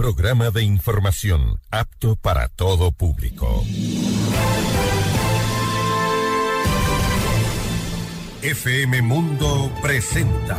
Programa de información apto para todo público. FM Mundo presenta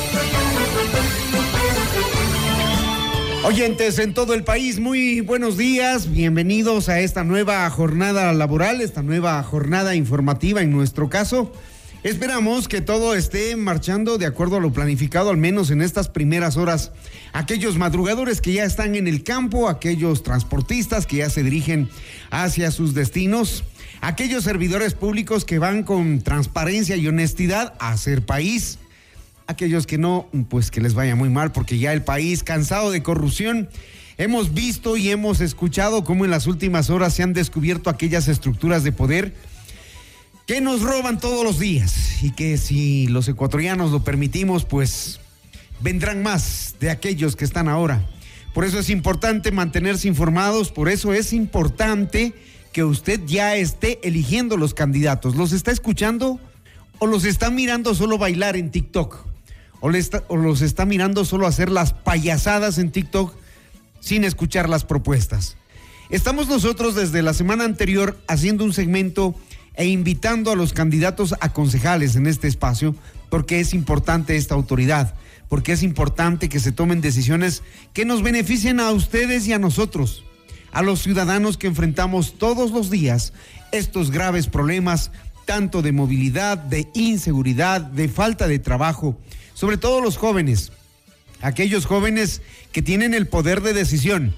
Oyentes en todo el país, muy buenos días, bienvenidos a esta nueva jornada laboral, esta nueva jornada informativa en nuestro caso. Esperamos que todo esté marchando de acuerdo a lo planificado, al menos en estas primeras horas. Aquellos madrugadores que ya están en el campo, aquellos transportistas que ya se dirigen hacia sus destinos, aquellos servidores públicos que van con transparencia y honestidad a hacer país aquellos que no, pues que les vaya muy mal, porque ya el país cansado de corrupción. Hemos visto y hemos escuchado cómo en las últimas horas se han descubierto aquellas estructuras de poder que nos roban todos los días y que si los ecuatorianos lo permitimos, pues vendrán más de aquellos que están ahora. Por eso es importante mantenerse informados, por eso es importante que usted ya esté eligiendo los candidatos. ¿Los está escuchando o los está mirando solo bailar en TikTok? O, los está mirando solo hacer las payasadas en TikTok sin escuchar las propuestas. Estamos nosotros desde la semana anterior haciendo un segmento e invitando a los candidatos a concejales en este espacio porque es importante esta autoridad, porque es importante que se tomen decisiones que nos beneficien a ustedes y a nosotros, a los ciudadanos que enfrentamos todos los días estos graves problemas, tanto de movilidad, de inseguridad, de falta de trabajo, sobre todo los jóvenes, aquellos jóvenes que tienen el poder de decisión.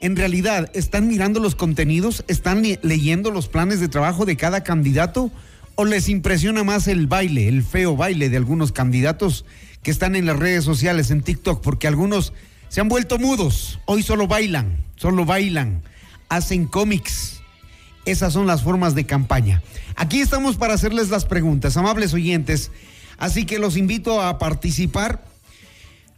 En realidad, ¿están mirando los contenidos? ¿Están leyendo los planes de trabajo de cada candidato? ¿O les impresiona más el baile, el feo baile de algunos candidatos que están en las redes sociales, en TikTok? Porque algunos se han vuelto mudos. Hoy solo bailan, solo bailan, hacen cómics. Esas son las formas de campaña. Aquí estamos para hacerles las preguntas. Amables oyentes, Así que los invito a participar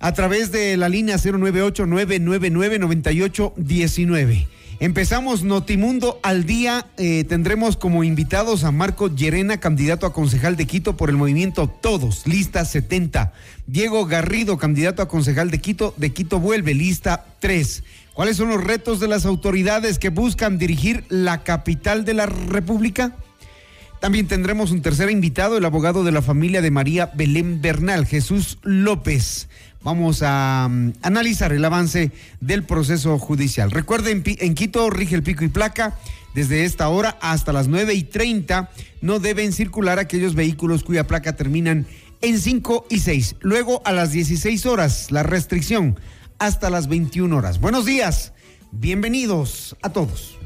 a través de la línea 098-999-9819. Empezamos Notimundo al día. Eh, tendremos como invitados a Marco Llerena, candidato a concejal de Quito por el movimiento Todos, lista 70. Diego Garrido, candidato a concejal de Quito, de Quito vuelve, lista 3. ¿Cuáles son los retos de las autoridades que buscan dirigir la capital de la República? También tendremos un tercer invitado, el abogado de la familia de María Belén Bernal, Jesús López. Vamos a mm, analizar el avance del proceso judicial. Recuerden, en Quito rige el pico y placa. Desde esta hora hasta las 9 y 30 no deben circular aquellos vehículos cuya placa terminan en 5 y 6. Luego a las 16 horas la restricción hasta las 21 horas. Buenos días, bienvenidos a todos.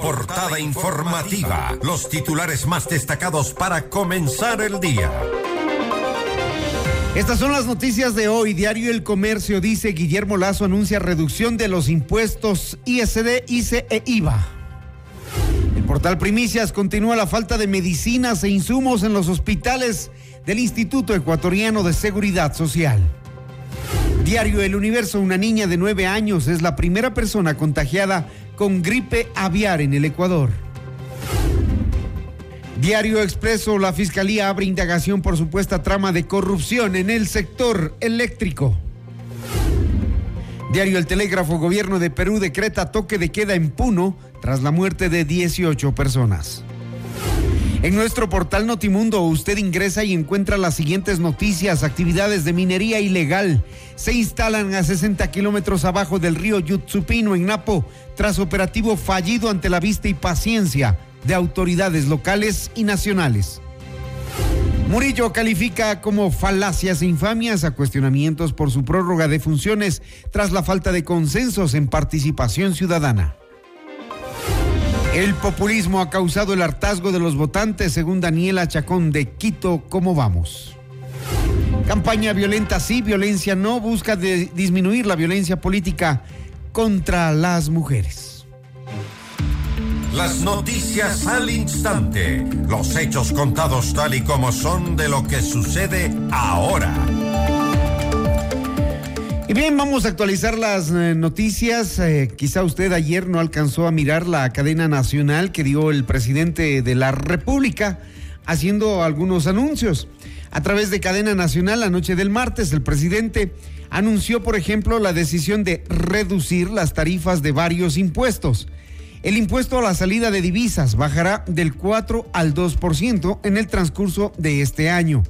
Portada informativa. Los titulares más destacados para comenzar el día. Estas son las noticias de hoy. Diario El Comercio dice Guillermo Lazo anuncia reducción de los impuestos ISD, ICE e IVA. El portal Primicias continúa la falta de medicinas e insumos en los hospitales del Instituto Ecuatoriano de Seguridad Social. Diario El Universo, una niña de nueve años es la primera persona contagiada con gripe aviar en el Ecuador. Diario Expreso, la Fiscalía abre indagación por supuesta trama de corrupción en el sector eléctrico. Diario El Telégrafo, Gobierno de Perú decreta toque de queda en Puno tras la muerte de 18 personas. En nuestro portal Notimundo usted ingresa y encuentra las siguientes noticias. Actividades de minería ilegal se instalan a 60 kilómetros abajo del río Yutsupino en Napo tras operativo fallido ante la vista y paciencia de autoridades locales y nacionales. Murillo califica como falacias e infamias a cuestionamientos por su prórroga de funciones tras la falta de consensos en participación ciudadana. El populismo ha causado el hartazgo de los votantes, según Daniela Chacón de Quito. ¿Cómo vamos? Campaña violenta sí, violencia no, busca disminuir la violencia política contra las mujeres. Las noticias al instante. Los hechos contados tal y como son de lo que sucede ahora. Y bien, vamos a actualizar las eh, noticias. Eh, quizá usted ayer no alcanzó a mirar la cadena nacional que dio el presidente de la República haciendo algunos anuncios. A través de cadena nacional, la noche del martes, el presidente anunció, por ejemplo, la decisión de reducir las tarifas de varios impuestos. El impuesto a la salida de divisas bajará del 4 al 2% en el transcurso de este año.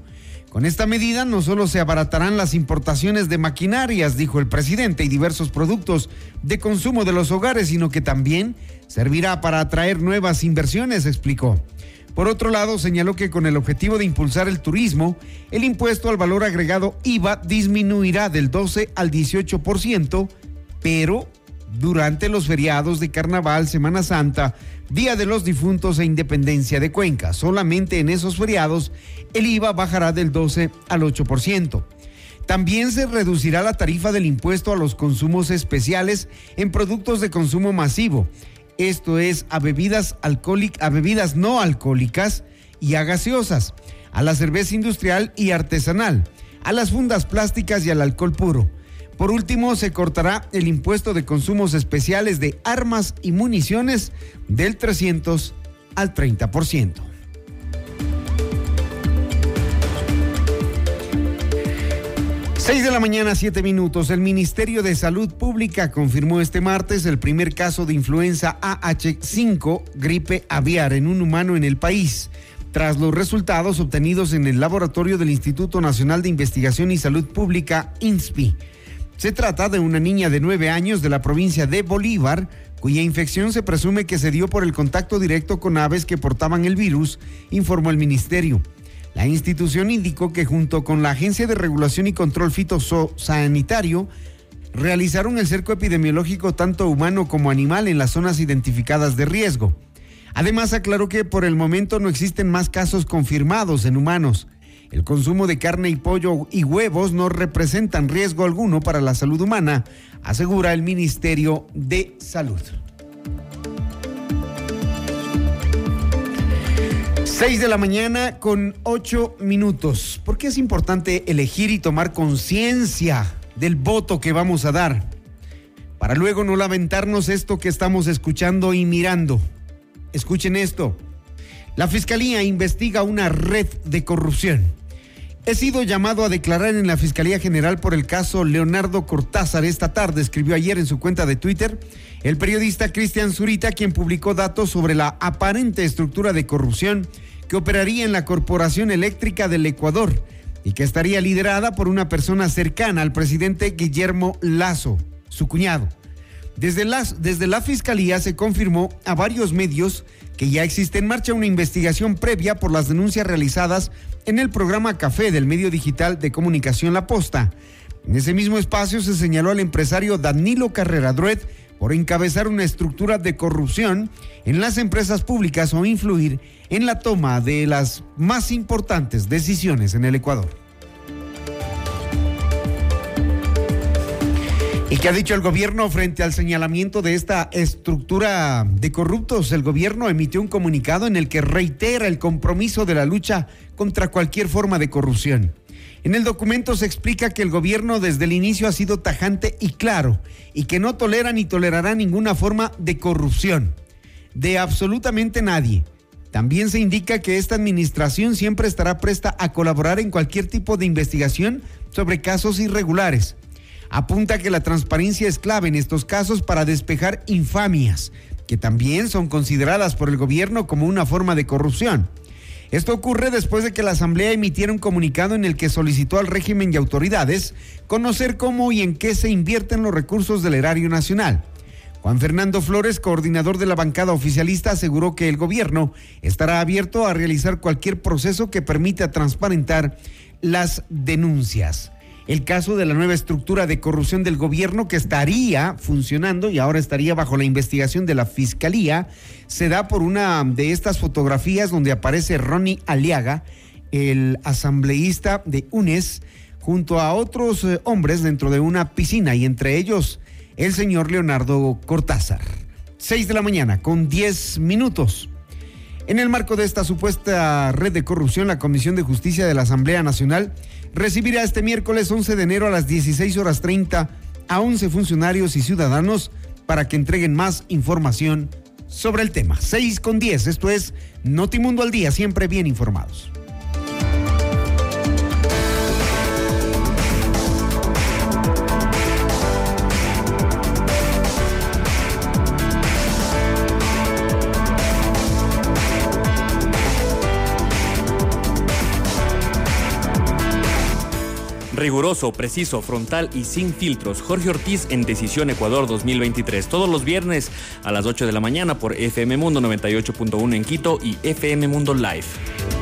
Con esta medida no solo se abaratarán las importaciones de maquinarias, dijo el presidente, y diversos productos de consumo de los hogares, sino que también servirá para atraer nuevas inversiones, explicó. Por otro lado, señaló que con el objetivo de impulsar el turismo, el impuesto al valor agregado IVA disminuirá del 12 al 18%, pero durante los feriados de Carnaval, Semana Santa, Día de los Difuntos e Independencia de Cuenca. Solamente en esos feriados el IVA bajará del 12 al 8%. También se reducirá la tarifa del impuesto a los consumos especiales en productos de consumo masivo. Esto es a bebidas a bebidas no alcohólicas y a gaseosas, a la cerveza industrial y artesanal, a las fundas plásticas y al alcohol puro. Por último, se cortará el impuesto de consumos especiales de armas y municiones del 300 al 30%. Seis de la mañana, siete minutos. El Ministerio de Salud Pública confirmó este martes el primer caso de influenza AH5, gripe aviar, en un humano en el país tras los resultados obtenidos en el laboratorio del Instituto Nacional de Investigación y Salud Pública, INSPI. Se trata de una niña de nueve años de la provincia de Bolívar, cuya infección se presume que se dio por el contacto directo con aves que portaban el virus, informó el ministerio. La institución indicó que junto con la Agencia de Regulación y Control Fitosanitario realizaron el cerco epidemiológico tanto humano como animal en las zonas identificadas de riesgo. Además aclaró que por el momento no existen más casos confirmados en humanos. El consumo de carne y pollo y huevos no representan riesgo alguno para la salud humana, asegura el Ministerio de Salud. Seis de la mañana con ocho minutos. ¿Por qué es importante elegir y tomar conciencia del voto que vamos a dar? Para luego no lamentarnos esto que estamos escuchando y mirando. Escuchen esto. La Fiscalía investiga una red de corrupción. He sido llamado a declarar en la Fiscalía General por el caso Leonardo Cortázar esta tarde, escribió ayer en su cuenta de Twitter el periodista Cristian Zurita, quien publicó datos sobre la aparente estructura de corrupción que operaría en la Corporación Eléctrica del Ecuador y que estaría liderada por una persona cercana al presidente Guillermo Lazo, su cuñado. Desde, desde la Fiscalía se confirmó a varios medios que ya existe en marcha una investigación previa por las denuncias realizadas en el programa Café del medio digital de comunicación La Posta. En ese mismo espacio se señaló al empresario Danilo Carrera Druet por encabezar una estructura de corrupción en las empresas públicas o influir en la toma de las más importantes decisiones en el Ecuador. ¿Y qué ha dicho el gobierno frente al señalamiento de esta estructura de corruptos? El gobierno emitió un comunicado en el que reitera el compromiso de la lucha contra cualquier forma de corrupción. En el documento se explica que el gobierno desde el inicio ha sido tajante y claro y que no tolera ni tolerará ninguna forma de corrupción de absolutamente nadie. También se indica que esta administración siempre estará presta a colaborar en cualquier tipo de investigación sobre casos irregulares apunta que la transparencia es clave en estos casos para despejar infamias, que también son consideradas por el gobierno como una forma de corrupción. Esto ocurre después de que la Asamblea emitiera un comunicado en el que solicitó al régimen y autoridades conocer cómo y en qué se invierten los recursos del erario nacional. Juan Fernando Flores, coordinador de la bancada oficialista, aseguró que el gobierno estará abierto a realizar cualquier proceso que permita transparentar las denuncias el caso de la nueva estructura de corrupción del gobierno que estaría funcionando y ahora estaría bajo la investigación de la fiscalía, se da por una de estas fotografías donde aparece Ronnie Aliaga, el asambleísta de UNES, junto a otros eh, hombres dentro de una piscina y entre ellos el señor Leonardo Cortázar. 6 de la mañana con 10 minutos. En el marco de esta supuesta red de corrupción, la Comisión de Justicia de la Asamblea Nacional recibirá este miércoles 11 de enero a las 16 horas 30 a 11 funcionarios y ciudadanos para que entreguen más información sobre el tema. 6 con 10, esto es Notimundo al Día, siempre bien informados. Riguroso, preciso, frontal y sin filtros. Jorge Ortiz en Decisión Ecuador 2023. Todos los viernes a las 8 de la mañana por FM Mundo 98.1 en Quito y FM Mundo Live.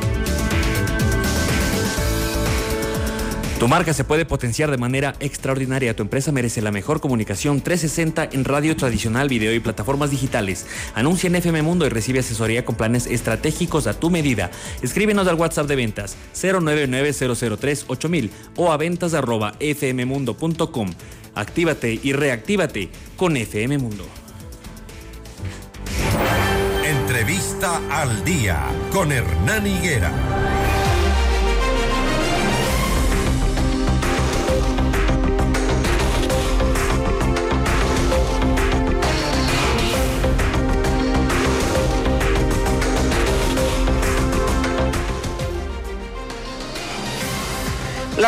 Tu marca se puede potenciar de manera extraordinaria. Tu empresa merece la mejor comunicación 360 en radio tradicional, video y plataformas digitales. Anuncia en FM Mundo y recibe asesoría con planes estratégicos a tu medida. Escríbenos al WhatsApp de ventas 099-003-8000 o a ventas arroba fmmundo.com. Actívate y reactívate con FM Mundo. Entrevista al día con Hernán Higuera.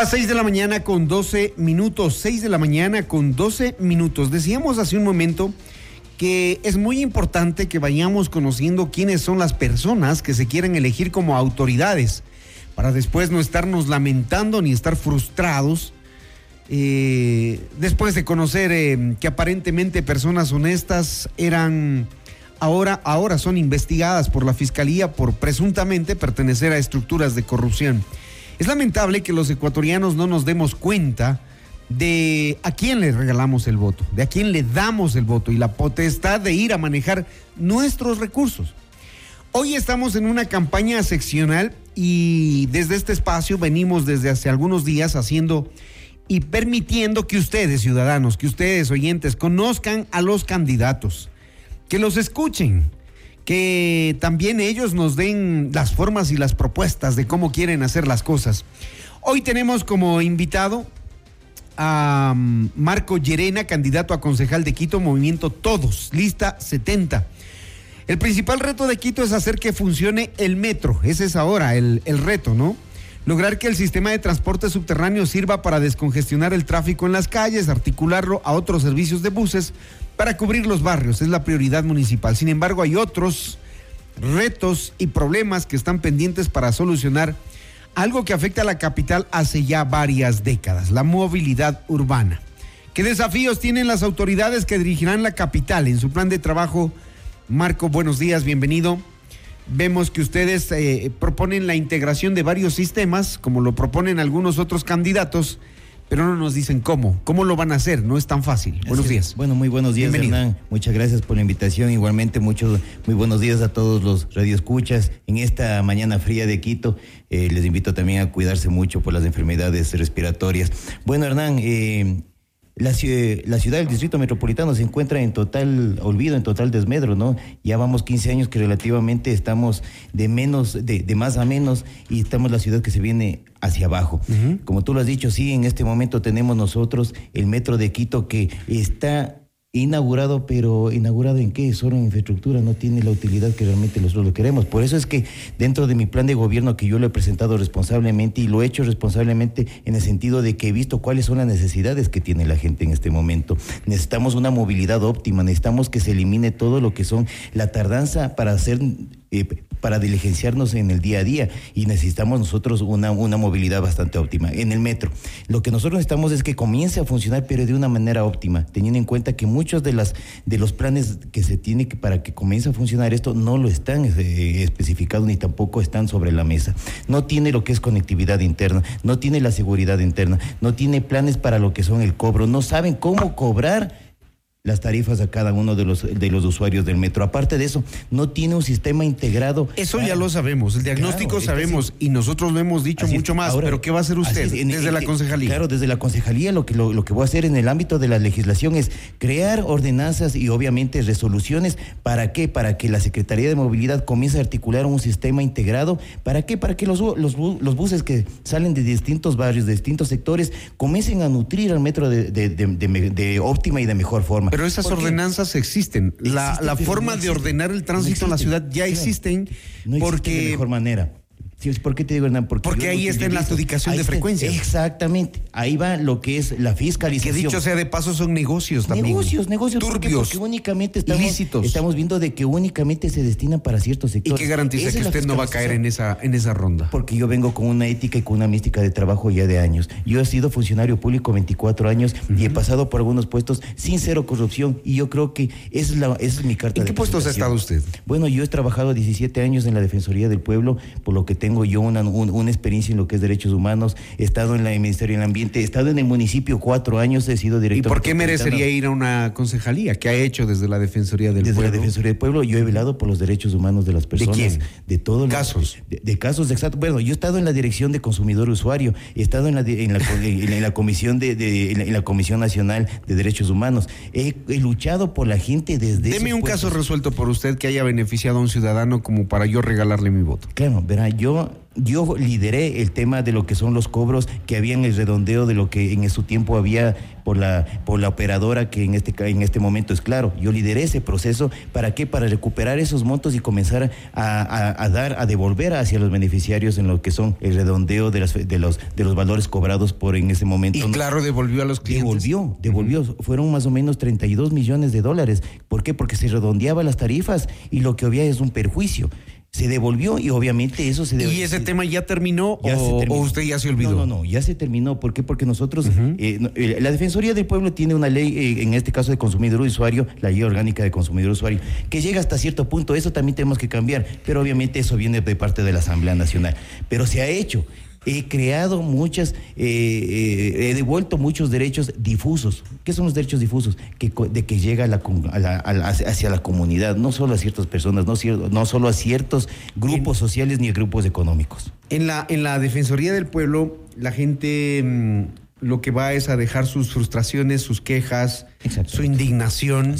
Las 6 de la mañana con 12 minutos, 6 de la mañana con 12 minutos. Decíamos hace un momento que es muy importante que vayamos conociendo quiénes son las personas que se quieren elegir como autoridades, para después no estarnos lamentando ni estar frustrados. Eh, después de conocer eh, que aparentemente personas honestas eran ahora, ahora son investigadas por la fiscalía por presuntamente pertenecer a estructuras de corrupción. Es lamentable que los ecuatorianos no nos demos cuenta de a quién le regalamos el voto, de a quién le damos el voto y la potestad de ir a manejar nuestros recursos. Hoy estamos en una campaña seccional y desde este espacio venimos desde hace algunos días haciendo y permitiendo que ustedes, ciudadanos, que ustedes, oyentes, conozcan a los candidatos, que los escuchen, que también ellos nos den las formas y las propuestas de cómo quieren hacer las cosas. Hoy tenemos como invitado a mm, Marco Llerena, candidato a concejal de Quito, Movimiento Todos, lista 70. El principal reto de Quito es hacer que funcione el metro, ese es ahora el, el reto, ¿no? Lograr que el sistema de transporte subterráneo sirva para descongestionar el tráfico en las calles, articularlo a otros servicios de buses para cubrir los barrios. Es la prioridad municipal. Sin embargo, hay otros retos y problemas que están pendientes para solucionar algo que afecta a la capital hace ya varias décadas, la movilidad urbana. ¿Qué desafíos tienen las autoridades que dirigirán la capital en su plan de trabajo? Marco, buenos días, bienvenido. Vemos que ustedes eh, proponen la integración de varios sistemas, como lo proponen algunos otros candidatos, pero no nos dicen cómo. ¿Cómo lo van a hacer? No es tan fácil. buenos días. Bueno, muy buenos días, Hernán. Muchas gracias por la invitación. Igualmente, muchos, muy buenos días a todos los radioescuchas. En esta mañana fría de Quito, eh, les invito también a cuidarse mucho por las enfermedades respiratorias. Bueno, Hernán, eh, la, la, ciudad del Distrito Metropolitano se encuentra en total olvido, en total desmedro, ¿no? Ya vamos 15 años que relativamente estamos de menos, de, de más a menos y estamos la ciudad que se viene hacia abajo. Como tú lo has dicho, sí, en este momento tenemos nosotros el metro de Quito que está inaugurado, pero inaugurado en qué? Solo en infraestructura, no tiene la utilidad que realmente nosotros lo queremos. Por eso es que dentro de mi plan de gobierno que yo lo he presentado responsablemente y lo he hecho responsablemente en el sentido de que he visto cuáles son las necesidades que tiene la gente en este momento. Necesitamos una movilidad óptima, necesitamos que se elimine todo lo que son la tardanza para hacer eh, para diligenciarnos en el día a día y necesitamos nosotros una, una movilidad bastante óptima. En el metro, lo que nosotros necesitamos es que comience a funcionar, pero de una manera óptima, teniendo en cuenta que muchos de, las, de los planes que se tiene que, para que comience a funcionar esto no lo están eh, especificados ni tampoco están sobre la mesa. No tiene lo que es conectividad interna, no tiene la seguridad interna, no tiene planes para lo que son el cobro, no saben cómo cobrar las tarifas a cada uno de los de los usuarios del metro. Aparte de eso, no tiene un sistema integrado. Eso ya lo sabemos, el diagnóstico sabemos y nosotros lo hemos dicho mucho más, pero ¿qué va a hacer usted desde la concejalía? Claro, desde la concejalía lo que lo, que voy a hacer en el ámbito de la legislación es crear ordenanzas y obviamente resoluciones para qué? Para que la Secretaría de Movilidad comience a articular un sistema integrado, ¿para qué? Para que los los, los buses que salen de distintos barrios, de distintos sectores comiencen a nutrir al metro de, de óptima y de mejor forma. Pero esas ordenanzas existen. La, la forma de ordenar el tránsito en la ciudad ya existen porque... de mejor manera. ¿Por qué te digo, Hernán? Porque, ahí está en la adjudicación de frecuencias. Exactamente. Ahí va lo que es la fiscalización. Que dicho sea de paso, son negocios también. Negocios, negocios. Turbios. Porque únicamente estamos, estamos viendo de que únicamente se destinan para ciertos sectores. ¿Y qué garantiza que usted no va a caer en esa, en esa ronda? Porque yo vengo con una ética y con una mística de trabajo ya de años. Yo he sido funcionario público 24 años y he pasado por algunos puestos sin cero corrupción y yo creo que esa es, la, es mi carta ¿En qué puestos ha estado usted? Bueno, yo he trabajado 17 años en la Defensoría del Pueblo, por lo que tengo yo una, una experiencia en lo que es derechos humanos, he estado en el Ministerio del Ambiente, he estado en el municipio cuatro años, he sido director. ¿Y por qué merecería ir a una concejalía? ¿Qué ha hecho desde la Defensoría del Pueblo? Desde la Defensoría del Pueblo yo he velado por los derechos humanos de las personas. ¿De quién? De todos los casos. De, casos, exacto. Bueno, yo he estado en la Dirección de Consumidor Usuario, he estado en la, en la, Comisión de, en la, Comisión Nacional de Derechos Humanos. He, luchado por la gente desde Deme un caso resuelto por usted que haya beneficiado a un ciudadano como para yo regalarle mi voto. Claro, verá, yo yo lideré el tema de lo que son los cobros que había en el redondeo de lo que en su tiempo había por la por la operadora que en este en este momento es claro. Yo lideré ese proceso. Para qué para recuperar esos montos y comenzar a, dar a devolver hacia los beneficiarios en lo que son el redondeo de, las, de los de los valores cobrados por en ese momento. Y claro devolvió a los clientes. Devolvió devolvió. Fueron más o menos 32 millones de dólares. ¿por qué? porque se redondeaba las tarifas y lo que había es un perjuicio se devolvió y obviamente eso se devolvió. ¿Y ese tema ya terminó, o, usted ya se olvidó? No, no, no, ya se terminó. ¿Por qué? Porque nosotros, eh, eh, la Defensoría del Pueblo tiene una ley, eh, en este caso de consumidor usuario, la ley orgánica de consumidor usuario, que llega hasta cierto punto. Eso también tenemos que cambiar, pero obviamente eso viene de parte de la Asamblea Nacional. Pero se ha hecho he creado muchas, eh, eh, he devuelto muchos derechos difusos. ¿Qué son los derechos difusos? Que, de que llega hacia la comunidad, no solo a ciertas personas, no, no solo a ciertos grupos sociales ni a grupos económicos. En la, en la Defensoría del Pueblo, la gente mm, lo que va es a dejar sus frustraciones, sus quejas, su indignación.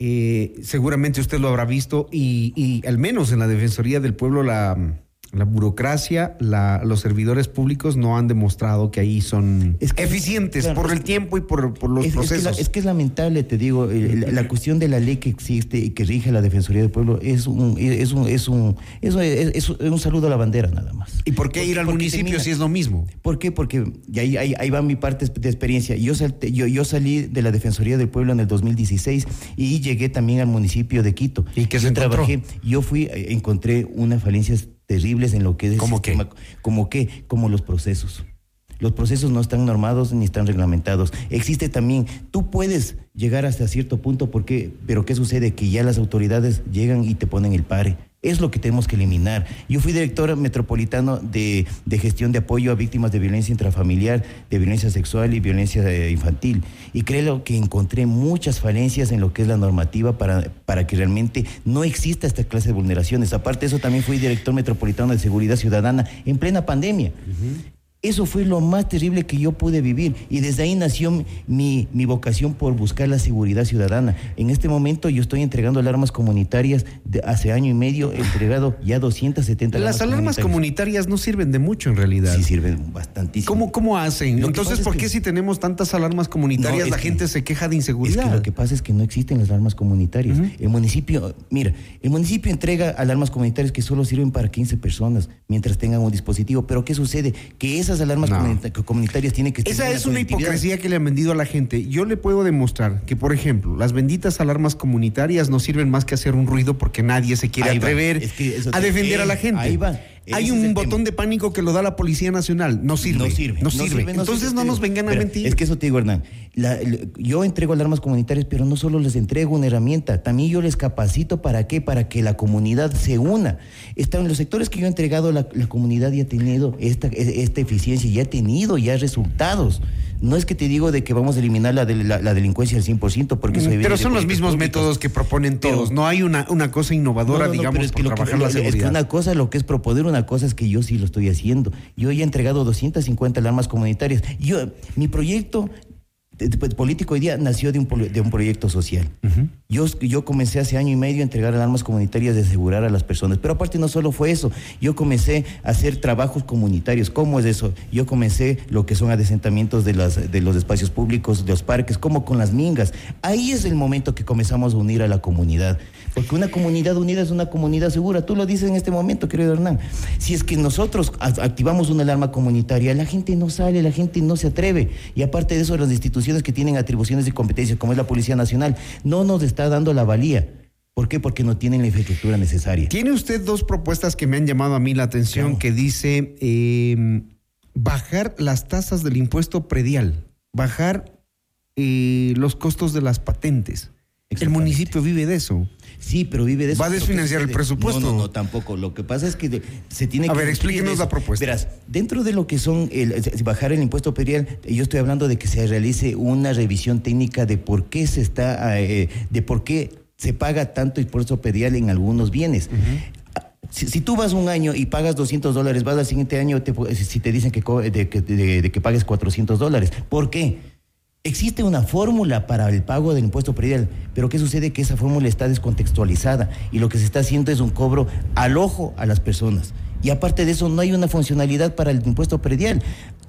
Eh, seguramente usted lo habrá visto y, y al menos en la Defensoría del Pueblo la la burocracia, la, los servidores públicos no han demostrado que ahí son eficientes por el tiempo y por, los procesos. Es que, es la, es, te digo, la, cuestión de la ley que existe y que rige la Defensoría del Pueblo es un, es un, es un, es, un saludo a la bandera nada más. ¿Y por qué ir al municipio si es lo mismo? ¿Por qué? Porque ahí, ahí, ahí, va mi parte de experiencia. Yo, yo, yo salí de la Defensoría del Pueblo en el 2016 y llegué también al municipio de Quito. ¿Y qué se trabajé? Yo fui, eh, encontré una falencia terribles en lo que es el sistema, como qué, como los procesos. Los procesos no están normados ni están reglamentados. Existe también, tú puedes llegar hasta cierto punto, porque, pero ¿qué sucede? Que ya las autoridades llegan y te ponen el pare. Es lo que tenemos que eliminar. Yo fui director metropolitano de, gestión de apoyo a víctimas de violencia intrafamiliar, de violencia sexual y violencia eh, infantil. Y creo que encontré muchas falencias en lo que es la normativa para, para que realmente no exista esta clase de vulneraciones. Aparte de eso, también fui director metropolitano de seguridad ciudadana en plena pandemia. Eso fue lo más terrible que yo pude vivir y desde ahí nació mi, mi, vocación por buscar la seguridad ciudadana. En este momento yo estoy entregando alarmas comunitarias de hace año y medio, he entregado ya 270 Las alarmas comunitarias. no sirven de mucho en realidad. Sí, sirven bastantísimo. ¿Cómo, cómo hacen? Entonces, ¿por qué si tenemos tantas alarmas comunitarias la gente se queja de inseguridad? Es que lo que pasa es que no existen las alarmas comunitarias. El municipio, mira, el municipio entrega alarmas comunitarias que solo sirven para 15 personas mientras tengan un dispositivo. Pero ¿qué sucede? Que es esas alarmas comunitarias tienen que Esa es una hipocresía que le han vendido a la gente. Yo le puedo demostrar que, por ejemplo, las benditas alarmas comunitarias no sirven más que hacer un ruido porque nadie se quiere atrever a defender a la gente. Ahí va. Hay es un botón tema. de pánico que lo da la Policía Nacional. No sirve. No sirve. No sirve. Entonces sirve. no nos vengan a Pero mentir. Es que eso te digo, Hernán. La- yo entrego alarmas comunitarias, pero no solo les entrego una herramienta, también yo les capacito para qué, para que la comunidad se una. Está en los sectores que yo he entregado, la, la comunidad ya ha tenido esta, esta eficiencia, ya ha tenido ya resultados. No es que te digo de que vamos a eliminar la, de- la, la delincuencia al 100%, porque eso Mm, Pero son los mismos públicas. métodos que proponen Pero- todos. No hay una, una cosa innovadora, No, no, no, digamos, pero es que por lo que- trabajar lo- la es que seguridad. una cosa lo que es proponer, una cosa es que yo sí lo estoy haciendo. Yo ya he entregado 250 alarmas comunitarias. Yo, mi proyecto de- de- político hoy día nació de un, de un proyecto social. yo, yo comencé hace año y medio a entregar alarmas comunitarias de asegurar a las personas. Pero aparte no solo fue eso, yo comencé a hacer trabajos comunitarios. ¿Cómo es eso? Yo comencé lo que son adesentamientos de, las, de los espacios públicos, de los parques, como con las mingas. Ahí es el momento que comenzamos a unir a la comunidad. Porque una comunidad unida es una comunidad segura. Tú lo dices en este momento, querido Hernán. Si es que nosotros activamos una alarma comunitaria, la gente no sale, la gente no se atreve. Y aparte de eso, las instituciones que tienen atribuciones y competencias, como es la Policía Nacional, no nos está dando la valía. ¿Por qué? Porque no tienen la infraestructura necesaria. Tiene usted dos propuestas que me han llamado a mí la atención, Claro. que dice eh, bajar las tasas del impuesto predial, bajar eh, los costos de las patentes. El municipio vive de eso. Sí, pero vive de eso. ¿Va a desfinanciar el presupuesto? No, no, no, tampoco. Lo que pasa es que de- se tiene A que. ver, cumplir explíquenos la propuesta. Verás, dentro de lo que son el, bajar el impuesto predial, yo estoy hablando de que se realice una revisión técnica de por qué se está, eh, de por qué se paga tanto impuesto predial en algunos bienes. Si, si tú vas un año y pagas 200 dólares, vas al siguiente año te, si te dicen que, de, que- de- de que pagues 400 dólares. ¿Por qué? Existe una fórmula para el pago del impuesto predial, pero ¿qué sucede? Que esa fórmula está descontextualizada y lo que se está haciendo es un cobro al ojo a las personas. Y aparte de eso, no hay una funcionalidad para el impuesto predial.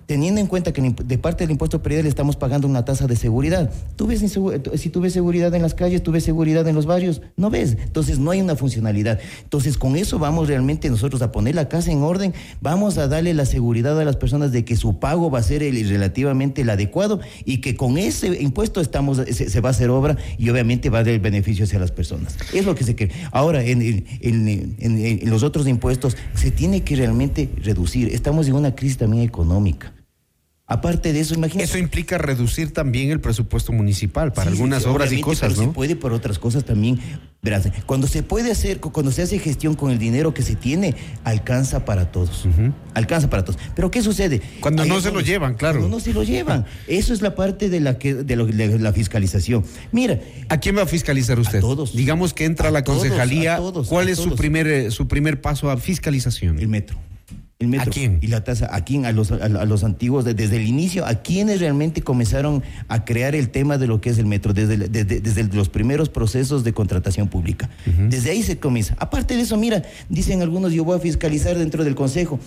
Teniendo en cuenta que de parte del impuesto predial estamos pagando una tasa de seguridad. ¿Tú ves tú- si tú ves seguridad en las calles, tú ves seguridad en los barrios, no ves. Entonces no hay una funcionalidad. Entonces con eso vamos realmente nosotros a poner la casa en orden, vamos a darle la seguridad a las personas de que su pago va a ser el, relativamente el adecuado y que con ese impuesto estamos se, va a hacer obra y obviamente va a dar el beneficio hacia las personas. Es lo que se quiere. Ahora, en- en los otros impuestos se tiene que realmente reducir. Estamos en una crisis también económica. Aparte de eso, imagínate. Eso implica reducir también el presupuesto municipal para Sí, algunas sí, obras y cosas, pero ¿no? Se puede por otras cosas también. Verás, cuando se puede hacer, cu- cuando se hace gestión con el dinero que se tiene, alcanza para todos. Alcanza para todos. Pero ¿qué sucede? Cuando Hay no se lo llevan, claro. Cuando no se lo llevan. Eso es la parte de la que de, lo- de la fiscalización. Mira, ¿A quién va a fiscalizar usted? todos. Digamos que entra a la A todos, concejalía. a todos, ¿Cuál a es su primer, eh, su primer paso a fiscalización? el metro. El metro. ¿A quién? Y la tasa, ¿a quién? A los, a, a los antiguos, de- desde el inicio, ¿a quienes realmente comenzaron a crear el tema de lo que es el metro? Desde, el- desde, desde los primeros procesos de contratación pública. Desde ahí se comienza. Aparte de eso, mira, dicen algunos, yo voy a fiscalizar dentro del Consejo.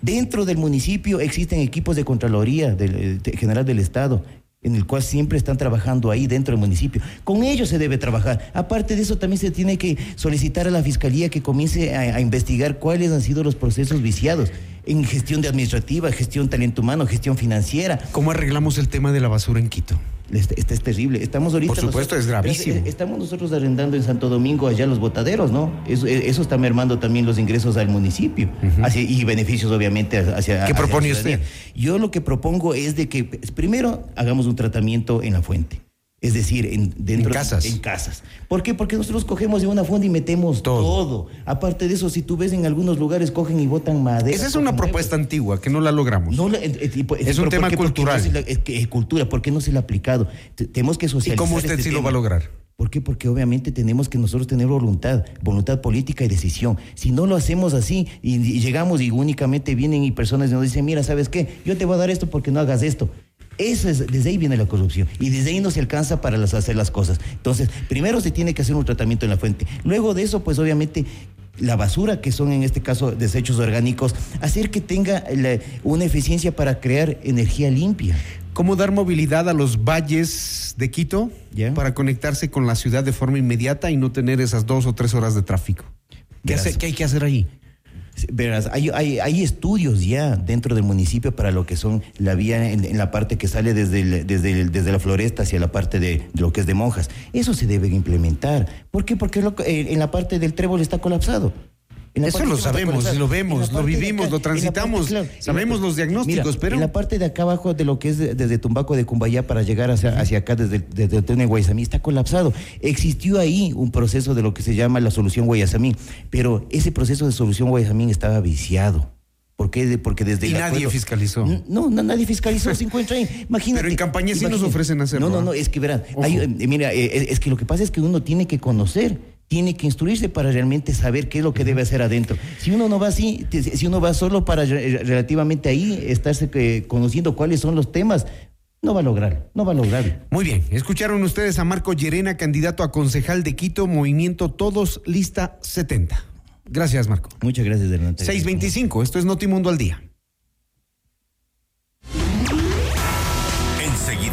Dentro del municipio existen equipos de Contraloría del, eh, de- General del Estado en el cual siempre están trabajando ahí dentro del municipio. Con ellos se debe trabajar. Aparte de eso, también se tiene que solicitar a la Fiscalía que comience a, a investigar cuáles han sido los procesos viciados en gestión de administrativa, gestión talento humano, gestión financiera. ¿Cómo arreglamos el tema de la basura en Quito? Este, este es terrible. Estamos ahorita. Por supuesto, es gravísimo. Estamos nosotros arrendando en Santo Domingo allá los botaderos, ¿no? Eso, eh, eso está mermando también los ingresos al municipio hacia- y beneficios, obviamente, hacia. ¿Qué hacia propone usted? Yo lo que propongo es de que pues, primero hagamos un tratamiento en la fuente. Es decir, en, dentro En casas. En casas. ¿Por qué? Porque nosotros cogemos de una fuente y metemos Todo. todo. Aparte de eso, si tú ves en algunos lugares cogen y botan madera. Esa es una propuesta antigua que no la logramos. No, la- eh, eh, Es pero un ¿por tema? Porque cultural. no la- es que, eh, cultura, ¿por qué no se le ha aplicado? Te- tenemos que ¿Y socializar. cómo usted este sí lo va a lograr? ¿Por qué? Porque obviamente tenemos que nosotros tener voluntad, voluntad política y decisión. Si no lo hacemos así y, y llegamos y únicamente vienen y personas nos dicen, mira, ¿sabes qué? Yo te voy a dar esto porque no hagas esto. Eso es, desde ahí viene la corrupción y desde ahí no se alcanza para las- hacer las cosas. Entonces, primero se tiene que hacer un tratamiento en la fuente. Luego de eso, pues obviamente la basura, que son en este caso desechos orgánicos, hacer que tenga la- una eficiencia para crear energía limpia. ¿Cómo dar movilidad a los valles de Quito para conectarse con la ciudad de forma inmediata y no tener esas dos o tres horas de tráfico? ¿Qué, Verás. hace- qué hay que hacer ahí? Verás, hay, hay, estudios ya dentro del municipio para lo que son la vía en, en la parte que sale desde, desde, desde la floresta hacia la parte de, lo que es de monjas. Eso se debe implementar. ¿Por qué? Porque lo- eh, en la parte del trébol está colapsado. Eso lo sabemos, lo vemos, lo vivimos, lo transitamos, sabemos los diagnósticos, pero... En la parte de acá abajo de lo que es desde Tumbaco de Cumbayá para llegar hacia, hacia acá desde, desde el Guayasamí está colapsado. Existió ahí un proceso de lo que se llama la solución Guayasamí, pero ese proceso de solución Guayasamí estaba viciado. ¿Por qué? Porque desde y nadie fiscalizó. No, no, nadie fiscalizó, se encuentra ahí. Imagínate. Pero en campaña sí nos ofrecen hacerlo. No, no, no, es que verán, eh, mira, eh, es que lo que pasa es que uno tiene que conocer tiene que instruirse para realmente saber qué es lo que debe hacer adentro. Si uno no va así, si uno va solo para relativamente ahí estarse eh, conociendo cuáles son los temas, no va a lograr, no va a lograr. Muy bien, escucharon ustedes a Marco Llerena, candidato a concejal de Quito, Movimiento Todos, lista 70. Gracias, Marco. Muchas gracias, Hernán. 625, esto es Notimundo al Día.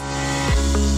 Podcast.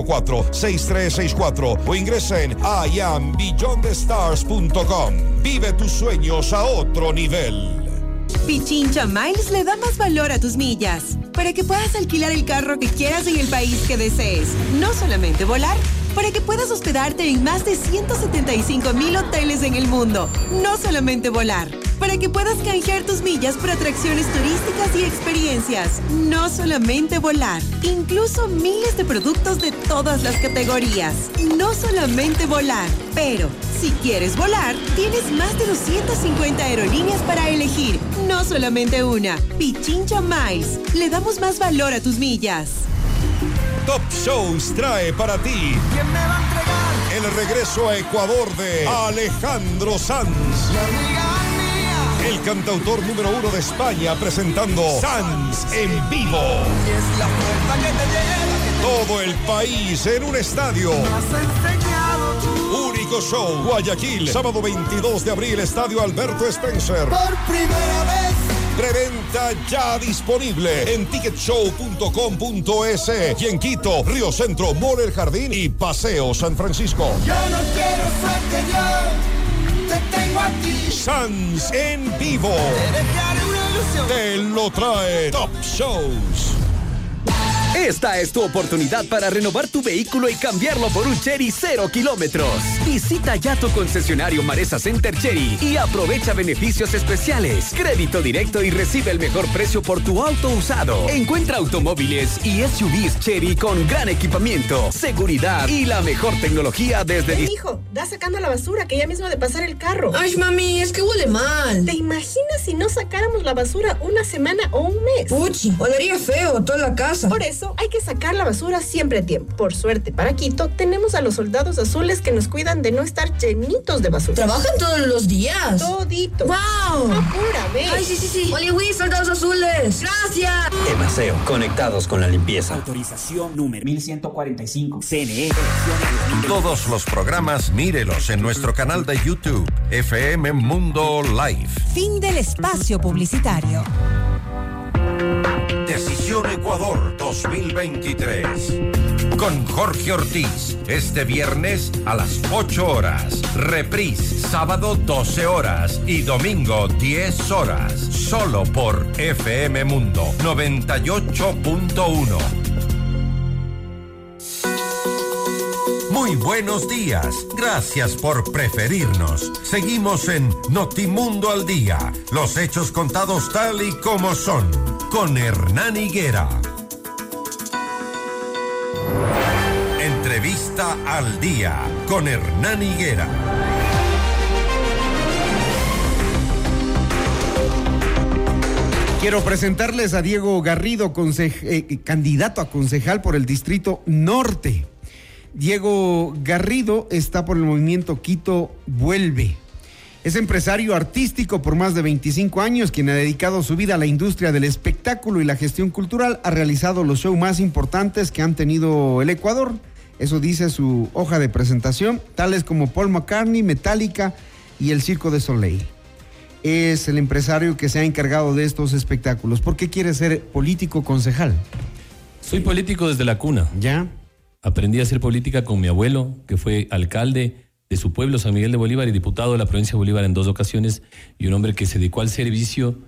6364 o ingresa en iambeyondthestars.com. Vive tus sueños a otro nivel. Pichincha Miles le da más valor a tus millas para que puedas alquilar el carro que quieras en el país que desees. No solamente volar, para que puedas hospedarte en más de 175 mil hoteles en el mundo. No solamente volar para que puedas canjear tus millas por atracciones turísticas y experiencias. No solamente volar, incluso miles de productos de todas las categorías. No solamente volar, pero si quieres volar, tienes más de 250 aerolíneas para elegir. No solamente una. Pichincha Miles. Le damos más valor a tus millas. Top Shows trae para ti. ¿Quién me va a entregar? El regreso a Ecuador de Alejandro Sanz. El cantautor número uno de España presentando Sanz en vivo. Todo el país en un estadio. Único show, Guayaquil, sábado 22 de abril, Estadio Alberto Spencer. Por primera vez. Preventa ya disponible en ticketshow.com.es y en Quito, Río Centro, Mall El Jardín y Paseo San Francisco. Yo no quiero suerte, yo te tengo. Sans en vivo. Te dejaré una ilusión. Te lo trae Top Shows. Esta es tu oportunidad para renovar tu vehículo y cambiarlo por un Cherry 0 kilómetros. Visita ya tu concesionario Maresa Center Cherry y aprovecha beneficios especiales. Crédito directo y recibe el mejor precio por tu auto usado. Encuentra automóviles y SUVs Cherry con gran equipamiento, seguridad y la mejor tecnología desde... Ven, hijo, da sacando la basura que ya mismo de pasar el carro. Ay, mami, es que huele mal. ¿Te imaginas si no sacáramos la basura una semana o un mes? Puchi, olería feo toda la casa. Por eso eso hay que sacar la basura siempre a tiempo. Por suerte, para Quito, tenemos a los soldados azules que nos cuidan de no estar llenitos de basura. ¿Trabajan todos los días? Todito. ¡Wow! Apúrame. Ay, sí, sí, sí. Oli Wiz, soldados azules. Gracias. Emaseo, conectados con la limpieza. Autorización número 1145. CNE. Todos los programas mírelos en nuestro canal de YouTube, FM Mundo Live. Fin del espacio publicitario. Ecuador 2023. Con Jorge Ortiz, este viernes a las 8 horas. Reprise, sábado 12 horas y domingo 10 horas. Solo por FM Mundo 98.1. Muy buenos días. Gracias por preferirnos. Seguimos en Notimundo al Día. Los hechos contados tal y como son. Con Hernán Higuera. Entrevista al Día. Con Hernán Higuera. Quiero presentarles a Diego Garrido, eh, candidato a concejal por el Distrito Norte. Diego Garrido está por el movimiento Quito Vuelve. Es empresario artístico por más de 25 años, quien ha dedicado su vida a la industria del espectáculo y la gestión cultural. Ha realizado los shows más importantes que han tenido el Ecuador. Eso dice su hoja de presentación, tales como Paul McCartney, Metallica y el Circo de Soleil. Es el empresario que se ha encargado de estos espectáculos. ¿Por qué quiere ser político concejal? Soy político desde la cuna. ¿Ya? Aprendí a hacer política con mi abuelo, que fue alcalde de su pueblo, San Miguel de Bolívar, y diputado de la provincia de Bolívar en dos ocasiones, y un hombre que se dedicó al servicio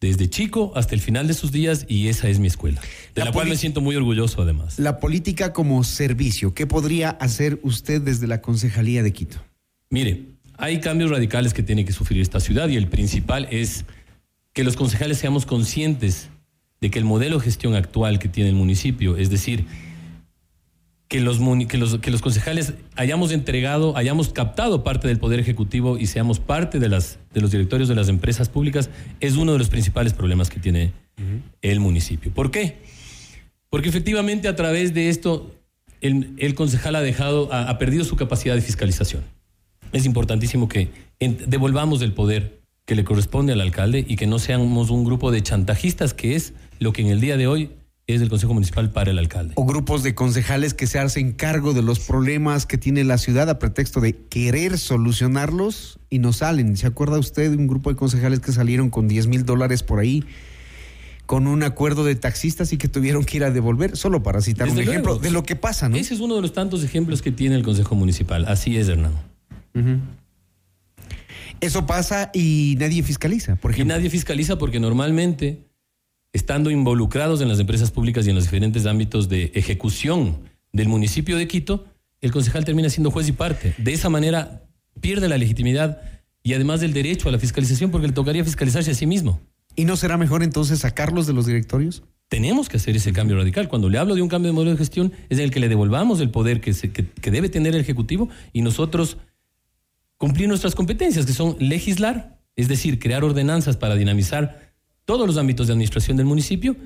desde chico hasta el final de sus días, y esa es mi escuela, de la, cual me siento muy orgulloso además. La política como servicio. ¿Qué podría hacer usted desde la concejalía de Quito? Mire, hay cambios radicales que tiene que sufrir esta ciudad, y el principal es que los concejales seamos conscientes de que el modelo de gestión actual que tiene el municipio, es decir, que los, que, los, que los concejales hayamos entregado, hayamos captado parte del Poder Ejecutivo y seamos parte de, las, de los directorios de las empresas públicas, es uno de los principales problemas que tiene el municipio. ¿Por qué? Porque efectivamente a través de esto el, el concejal ha, dejado, ha, ha perdido su capacidad de fiscalización. Es importantísimo que en- devolvamos el poder que le corresponde al alcalde y que no seamos un grupo de chantajistas, que es lo que en el día de hoy es el Consejo Municipal para el alcalde. O grupos de concejales que se hacen cargo de los problemas que tiene la ciudad a pretexto de querer solucionarlos y no salen. ¿Se acuerda usted de un grupo de concejales que salieron con 10 mil dólares por ahí? con un acuerdo de taxistas y que tuvieron que ir a devolver, solo para citar Desde un luego. ejemplo de lo que pasa, ¿no? Ese es uno de los tantos ejemplos que tiene el Consejo Municipal. Así es, Hernán. Eso pasa y nadie fiscaliza, por Y nadie fiscaliza porque normalmente, estando involucrados en las empresas públicas y en los diferentes ámbitos de ejecución del municipio de Quito, el concejal termina siendo juez y parte. De esa manera pierde la legitimidad y además del derecho a la fiscalización porque le tocaría fiscalizarse a sí mismo. ¿Y no será mejor entonces sacarlos de los directorios? Tenemos que hacer ese cambio radical. Cuando le hablo de un cambio de modelo de gestión, es en el que le devolvamos el poder que, se- que- que debe tener el Ejecutivo y nosotros cumplir nuestras competencias, que son legislar, es decir, crear ordenanzas para dinamizar todos los ámbitos de administración del municipio,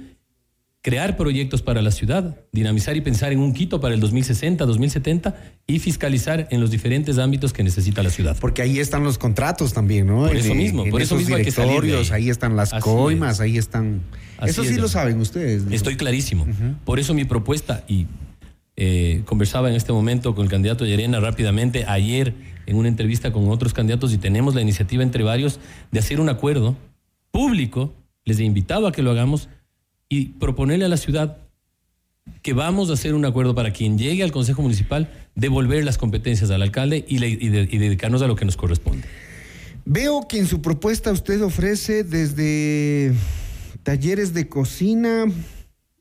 crear proyectos para la ciudad, dinamizar y pensar en un Quito para el 2060, 2070 y fiscalizar en los diferentes ámbitos que necesita la ciudad. Porque ahí están los contratos también, ¿no? Por eso En- mismo, en por eso mismo hay que salir de ahí. ahí están las Así coimas, ahí están. Así Eso es, sí lo saben ustedes. Estoy clarísimo. Por eso mi propuesta, y eh, conversaba en este momento con el candidato Llerena rápidamente, ayer en una entrevista con otros candidatos, y tenemos la iniciativa entre varios de hacer un acuerdo público, les he invitado a que lo hagamos, y proponerle a la ciudad que vamos a hacer un acuerdo para quien llegue al Consejo Municipal, devolver las competencias al alcalde y, y dedicarnos a lo que nos corresponde. Veo que en su propuesta usted ofrece desde talleres de cocina,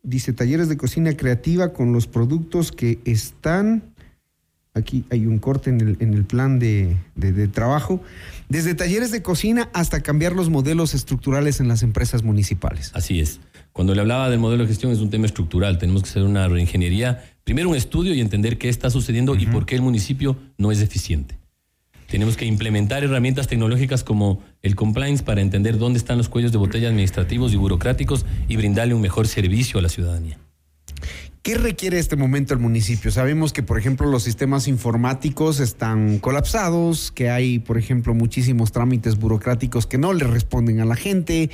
dice talleres de cocina creativa con los productos que están, aquí hay un corte en el, en el plan de, de- de trabajo, desde talleres de cocina hasta cambiar los modelos estructurales en las empresas municipales. Así es. Cuando le hablaba del modelo de gestión es un tema estructural. Tenemos que hacer una reingeniería, primero un estudio y entender qué está sucediendo y por qué el municipio no es eficiente. Tenemos que implementar herramientas tecnológicas como el compliance para entender dónde están los cuellos de botella administrativos y burocráticos y brindarle un mejor servicio a la ciudadanía. ¿Qué requiere este momento el municipio? Sabemos que, por ejemplo, los sistemas informáticos están colapsados, que hay, por ejemplo, muchísimos trámites burocráticos que no le responden a la gente.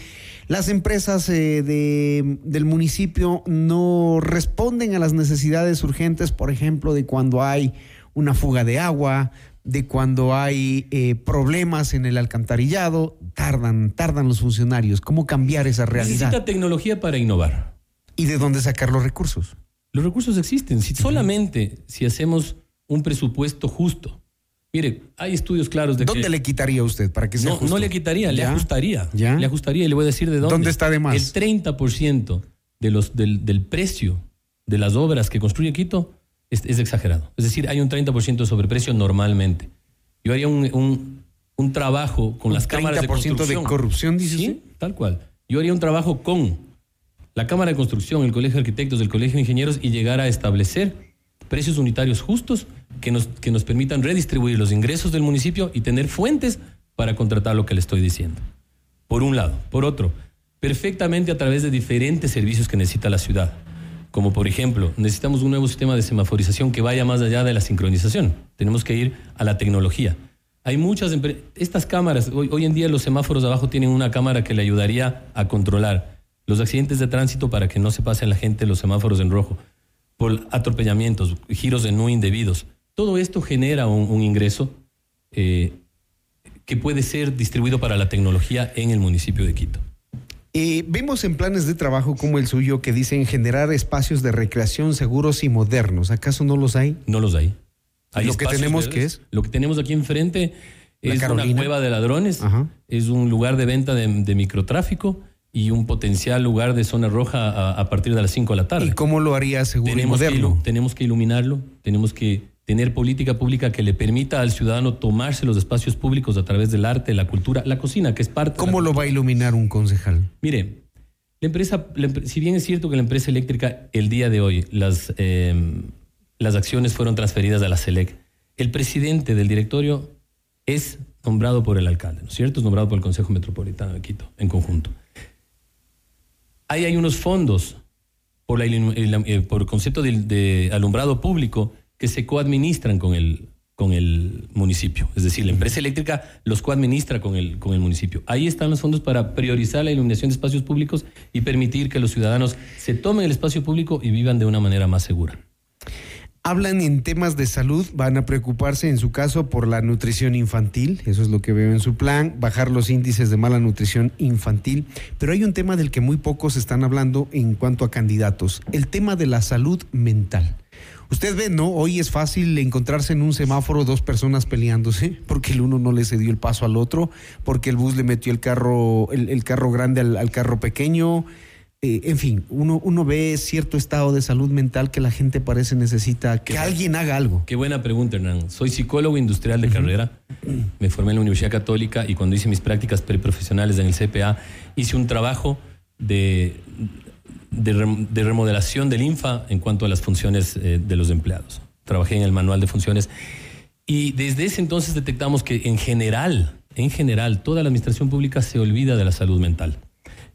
Las empresas eh, de- del municipio no responden a las necesidades urgentes, por ejemplo, de cuando hay una fuga de agua, de cuando hay eh, problemas en el alcantarillado. Tardan, tardan los funcionarios. ¿Cómo cambiar esa realidad? Necesita tecnología para innovar. ¿Y de dónde sacar los recursos? Los recursos existen. Si solamente si hacemos un presupuesto justo. Mire, hay estudios claros de ¿Dónde que le quitaría usted para que sea no, justo? no le quitaría, le ¿Ya? ajustaría. ¿Ya? Le ajustaría y le voy a decir de dónde. ¿Dónde está de más? El 30% de los, del, del precio de las obras que construye Quito es, es exagerado. Es decir, hay un 30% de sobreprecio normalmente. Yo haría un, un- un trabajo con Un las cámaras de 30% de construcción. corrupción, dice Sí, tal cual. Yo haría un trabajo con la Cámara de Construcción, el Colegio de Arquitectos, el Colegio de Ingenieros y llegar a establecer precios unitarios justos que nos, que nos permitan redistribuir los ingresos del municipio y tener fuentes para contratar lo que le estoy diciendo. Por un lado. Por otro, perfectamente a través de diferentes servicios que necesita la ciudad. Como por ejemplo, necesitamos un nuevo sistema de semaforización que vaya más allá de la sincronización. Tenemos que ir a la tecnología. Hay muchas empre- Estas cámaras, hoy, hoy en día los semáforos abajo tienen una cámara que le ayudaría a controlar los accidentes de tránsito para que no se pase la gente los semáforos en rojo, por atropellamientos, giros de no indebidos. Todo esto genera un, un ingreso eh, que puede ser distribuido para la tecnología en el municipio de Quito. Eh, vemos en planes de trabajo como el suyo que dicen generar espacios de recreación seguros y modernos. ¿Acaso no los hay? No los hay. Hay ¿Lo que tenemos qué es? Lo que tenemos aquí enfrente es una cueva de ladrones, Ajá. es un lugar de venta de, de microtráfico y un potencial lugar de zona roja a, a partir de las 5 de la tarde. ¿Y cómo lo haría seguro y tenemos, que, moderno? ilu- tenemos que iluminarlo, tenemos que tener política pública que le permita al ciudadano tomarse los espacios públicos a través del arte, la cultura, la cocina, que es parte. de la ¿Cómo lo va a iluminar un concejal? Mire, la empresa, la si bien es cierto que la empresa eléctrica el día de hoy las, eh, las acciones fueron transferidas a la SELEC, el presidente del directorio es nombrado por el alcalde, ¿no es cierto? Es nombrado por el Consejo Metropolitano de Quito en conjunto. Ahí hay unos fondos por, la el- eh, por concepto de, de alumbrado público que se coadministran con el, con el municipio. Es decir, la empresa eléctrica los coadministra con el, con el municipio. Ahí están los fondos para priorizar la iluminación de espacios públicos y permitir que los ciudadanos se tomen el espacio público y vivan de una manera más segura. Hablan en temas de salud, van a preocuparse en su caso por la nutrición infantil, eso es lo que veo en su plan, bajar los índices de mala nutrición infantil, pero hay un tema del que muy pocos están hablando en cuanto a candidatos, el tema de la salud mental. Usted ve, ¿no? Hoy es fácil encontrarse en un semáforo dos personas peleándose porque el uno no le cedió el paso al otro, porque el bus le metió el carro, el, carro grande al carro pequeño. Eh, en fin, uno, uno ve cierto estado de salud mental que la gente parece necesita que alguien haga algo. Qué buena pregunta, Hernán. Soy psicólogo industrial de carrera. Me formé en la Universidad Católica y cuando hice mis prácticas preprofesionales en el CPA, hice un trabajo de, de, de remodelación del INFA en cuanto a las funciones eh, de los empleados. Trabajé en el manual de funciones y desde ese entonces detectamos que en general, en general, toda la administración pública se olvida de la salud mental.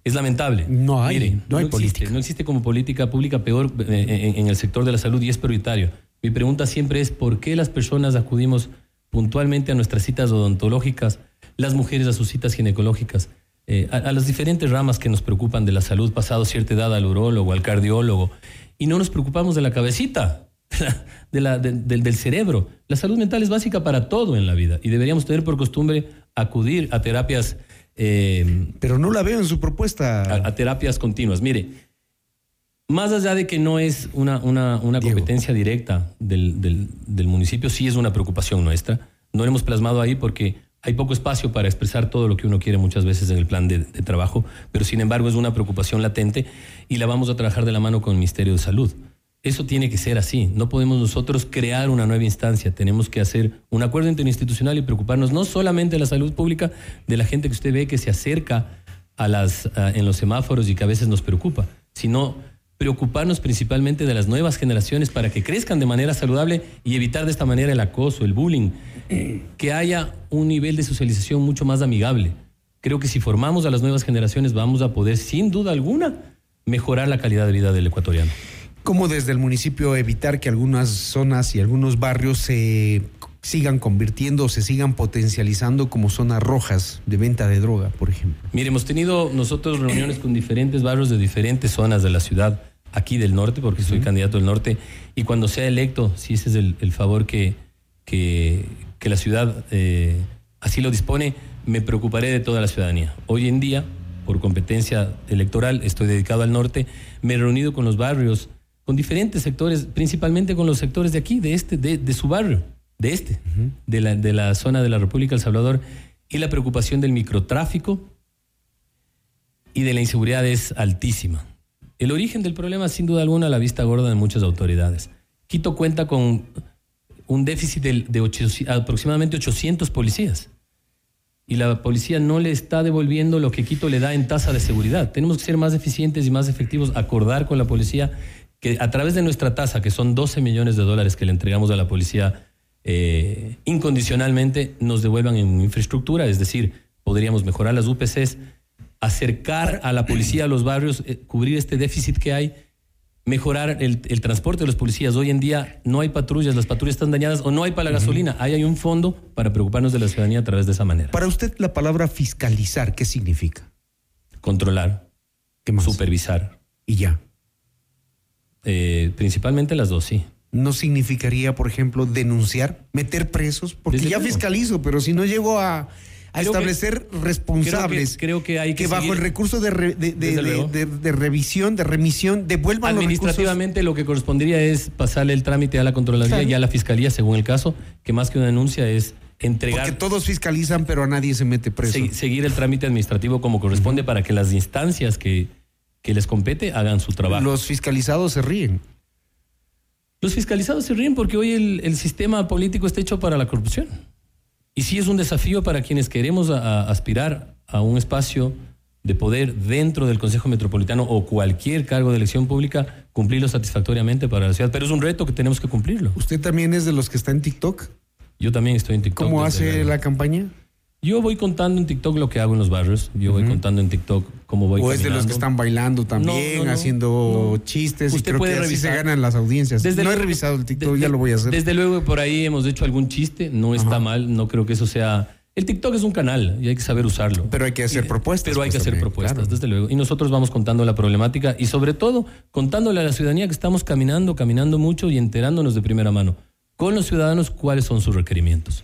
Es lamentable. No hay, Mire, no hay existe, política. no existe como política pública peor eh, en, en el sector de la salud y es prioritario. Mi pregunta siempre es por qué las personas acudimos puntualmente a nuestras citas odontológicas, las mujeres a sus citas ginecológicas, eh, a, a las diferentes ramas que nos preocupan de la salud, pasado cierta edad al urólogo, al cardiólogo, y no nos preocupamos de la cabecita, de la- de- del, del cerebro. La salud mental es básica para todo en la vida y deberíamos tener por costumbre acudir a terapias. Eh, Pero no la veo en su propuesta. a, a terapias continuas. Mire, más allá de que no es una, una, una competencia directa del, del- del municipio, sí es una preocupación nuestra. No lo hemos plasmado ahí porque hay poco espacio para expresar todo lo que uno quiere muchas veces en el plan de, de trabajo, pero sin embargo es una preocupación latente y la vamos a trabajar de la mano con el Ministerio de Salud. Eso tiene que ser así. No podemos nosotros crear una nueva instancia. Tenemos que hacer un acuerdo interinstitucional y preocuparnos no solamente de la salud pública, de la gente que usted ve que se acerca a las, en los semáforos y que a veces nos preocupa, sino preocuparnos principalmente de las nuevas generaciones para que crezcan de manera saludable y evitar de esta manera el acoso, el bullying, que haya un nivel de socialización mucho más amigable. Creo que si formamos a las nuevas generaciones vamos a poder, sin duda alguna, mejorar la calidad de vida del ecuatoriano. ¿Cómo desde el municipio evitar que algunas zonas y algunos barrios se sigan convirtiendo, se sigan potencializando como zonas rojas de venta de droga, por ejemplo? Mire, hemos tenido nosotros reuniones con diferentes barrios de diferentes zonas de la ciudad, aquí del norte, porque soy candidato del norte, y cuando sea electo, si ese es el, el favor que, que, que, la ciudad eh, así lo dispone, me preocuparé de toda la ciudadanía. Hoy en día, por competencia electoral, estoy dedicado al norte, me he reunido con los barrios, con diferentes sectores, principalmente con los sectores de aquí, de este, de, de su barrio, de este, de, la, de la zona de la República del Salvador, y la preocupación del microtráfico y de la inseguridad es altísima. El origen del problema, sin duda alguna, la vista gorda de muchas autoridades. Quito cuenta con un déficit de, de ocho, aproximadamente 800 policías y la policía no le está devolviendo lo que Quito le da en tasa de seguridad. Tenemos que ser más eficientes y más efectivos, acordar con la policía que a través de nuestra tasa, que son 12 millones de dólares que le entregamos a la policía eh, incondicionalmente, nos devuelvan en infraestructura, es decir, podríamos mejorar las UPCs, acercar a la policía a los barrios, eh, cubrir este déficit que hay mejorar el, el, transporte de los policías. Hoy en día no hay patrullas, las patrullas están dañadas o no hay para la gasolina. Ahí hay un fondo para preocuparnos de la ciudadanía a través de esa manera. Para usted la palabra fiscalizar, ¿qué significa? Controlar. ¿Qué más? Supervisar. Y ya. Eh, principalmente las dos, sí. ¿No significaría, por ejemplo, denunciar, meter presos? Porque Desde ya luego. fiscalizo, pero si no llego a, establecer que- responsables creo que- creo que hay que bajo seguir- el recurso de, re- de, de- Desde de- luego. de- de revisión, de remisión, devuelvan los. Administrativamente lo que correspondería es pasarle el trámite a la Contraloría Claro. y a la Fiscalía, según el caso, que más que una denuncia es entregar, Porque todos fiscalizan, pero a nadie se mete preso. se- seguir el trámite administrativo como corresponde para que las instancias que, que les compete hagan su trabajo. Los fiscalizados se ríen. Los fiscalizados se ríen porque hoy el, el sistema político está hecho para la corrupción. Y sí es un desafío para quienes queremos a- a aspirar a un espacio de poder dentro del Consejo Metropolitano o cualquier cargo de elección pública, cumplirlo satisfactoriamente para la ciudad. Pero es un reto que tenemos que cumplirlo. ¿Usted también es de los que está en TikTok? Yo también estoy en TikTok. ¿Cómo hace luego. la campaña? Yo voy contando en TikTok lo que hago en los barrios. Yo voy contando en TikTok cómo voy ¿O es de los que están bailando también, No, no, no, haciendo chistes? y Usted creo puede que así se revisar. ganan las audiencias. Desde no he revisado el TikTok, ya lo voy a hacer. Desde luego por ahí hemos hecho algún chiste, no está mal, no creo que eso sea... El TikTok es un canal y hay que saber usarlo. Pero hay que hacer Y- propuestas, Pero hay pues, que hacer también, propuestas, claro. desde luego. Y nosotros vamos contando la problemática y sobre todo contándole a la ciudadanía que estamos caminando, caminando mucho y enterándonos de primera mano con los ciudadanos cuáles son sus requerimientos.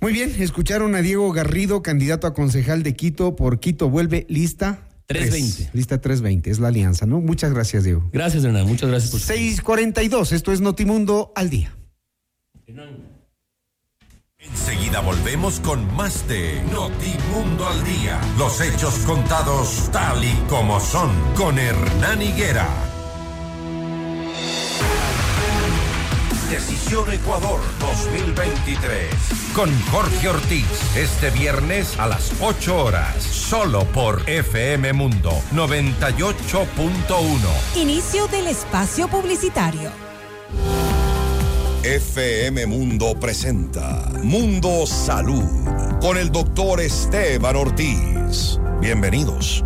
Muy bien, escucharon a Diego Garrido, candidato a concejal de Quito por Quito Vuelve, lista 320. tres. Lista 320, es la alianza, ¿no? Muchas gracias, Diego. Gracias, Hernán. Muchas gracias por su 642, esto es Notimundo al día. Enseguida volvemos con más de Notimundo al Día. Los hechos contados tal y como son con Hernán Higuera. Decisión Ecuador 2023. Con Jorge Ortiz. Este viernes a las 8 horas. Solo por FM Mundo 98.1. Inicio del espacio publicitario. FM Mundo presenta Mundo Salud con el doctor Esteban Ortiz. Bienvenidos.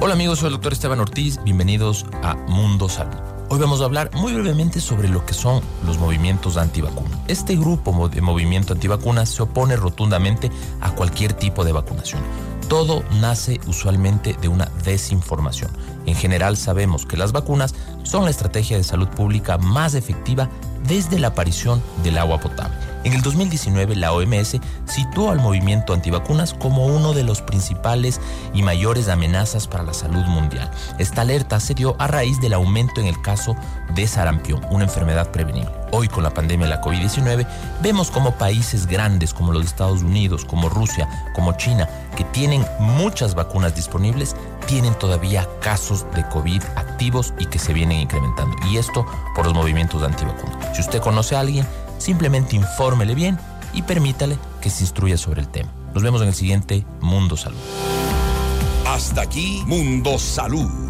Hola amigos, soy el doctor Esteban Ortiz, bienvenidos a Mundo Salud. Hoy vamos a hablar muy brevemente sobre lo que son los movimientos antivacunas. Este grupo de movimiento antivacunas se opone rotundamente a cualquier tipo de vacunación. Todo nace usualmente de una desinformación. En general sabemos que las vacunas son la estrategia de salud pública más efectiva desde la aparición del agua potable. En el 2019 la OMS situó al movimiento antivacunas como uno de los principales y mayores amenazas para la salud mundial. Esta alerta se dio a raíz del aumento en el caso de sarampión, una enfermedad prevenible. Hoy con la pandemia de la COVID-19 vemos como países grandes como los Estados Unidos, como Rusia, como China, que tienen muchas vacunas disponibles, tienen todavía casos de COVID activos y que se vienen incrementando. Y esto por los movimientos de antivacunas. Si usted conoce a alguien, simplemente infórmele bien y permítale que se instruya sobre el tema. Nos vemos en el siguiente Mundo Salud. Hasta aquí Mundo Salud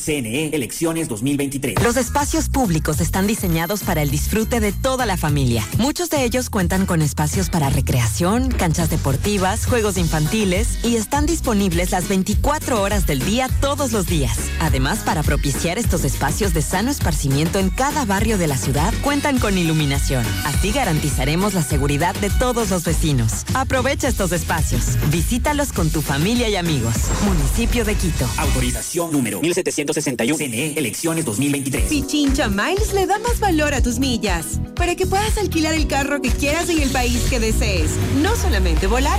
CNE, elecciones 2023. Los espacios públicos están diseñados para el disfrute de toda la familia. Muchos de ellos cuentan con espacios para recreación, canchas deportivas, juegos infantiles y están disponibles las 24 horas del día todos los días. Además, para propiciar estos espacios de sano esparcimiento en cada barrio de la ciudad, cuentan con iluminación. Así garantizaremos la seguridad de todos los vecinos. Aprovecha estos espacios. Visítalos con tu familia y amigos. Municipio de Quito. Autorización número 1761. CNE, elecciones 2023. Pichincha Miles le da más valor a tus millas para que puedas alquilar el carro que quieras en el país que desees. No solamente volar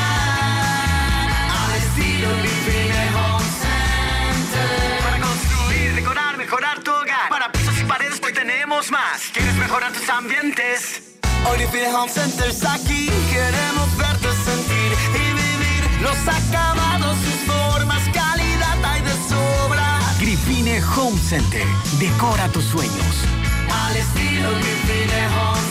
tenemos más. ¿Quieres mejorar tus ambientes? Orifine Home Center está aquí. Queremos verte sentir y vivir los acabados, sus formas, calidad hay de sobra. Grifine Home Center. Decora tus sueños. Al estilo Grifine Home Center.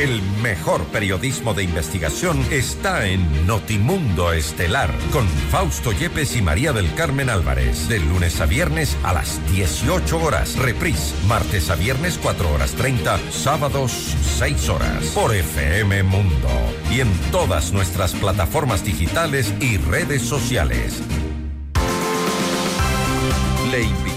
El mejor periodismo de investigación está en Notimundo Estelar con Fausto Yepes y María del Carmen Álvarez. De lunes a viernes a las 18 horas. Reprise. Martes a viernes 4 horas 30. Sábados 6 horas. Por FM Mundo. Y en todas nuestras plataformas digitales y redes sociales. Le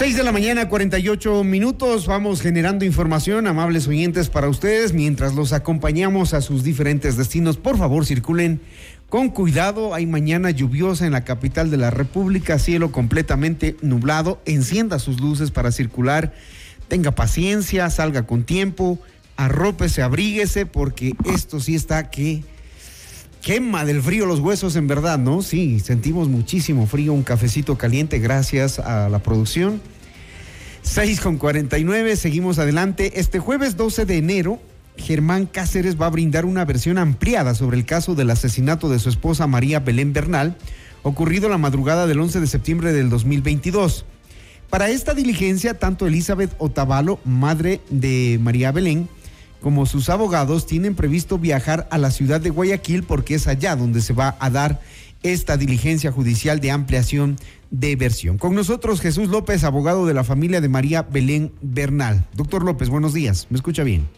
6 de la mañana, 48 minutos. Vamos generando información, amables oyentes, para ustedes mientras los acompañamos a sus diferentes destinos. Por favor, circulen con cuidado. Hay mañana lluviosa en la capital de la República, cielo completamente nublado. Encienda sus luces para circular. Tenga paciencia, salga con tiempo, arrópese, abríguese, porque esto sí está que quema del frío los huesos en verdad, ¿no? Sí, sentimos muchísimo frío, un cafecito caliente gracias a la producción. 6 con 49, seguimos adelante. Este jueves 12 de enero, Germán Cáceres va a brindar una versión ampliada sobre el caso del asesinato de su esposa María Belén Bernal, ocurrido la madrugada del 11 de septiembre del 2022. Para esta diligencia, tanto Elizabeth Otavalo, madre de María Belén, como sus abogados tienen previsto viajar a la ciudad de Guayaquil porque es allá donde se va a dar esta diligencia judicial de ampliación de versión. Con nosotros Jesús López, abogado de la familia de María Belén Bernal. Doctor López, buenos días. ¿Me escucha bien?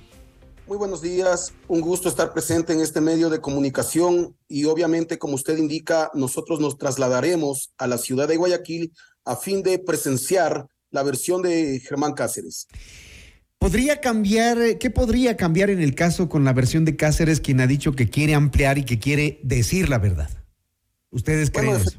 Muy buenos días, un gusto estar presente en este medio de comunicación y obviamente, como usted indica, nosotros nos trasladaremos a la ciudad de Guayaquil a fin de presenciar la versión de Germán Cáceres. ¿Podría cambiar, qué podría cambiar en el caso con la versión de Cáceres, quien ha dicho que quiere ampliar y que quiere decir la verdad? ¿Ustedes creen eso?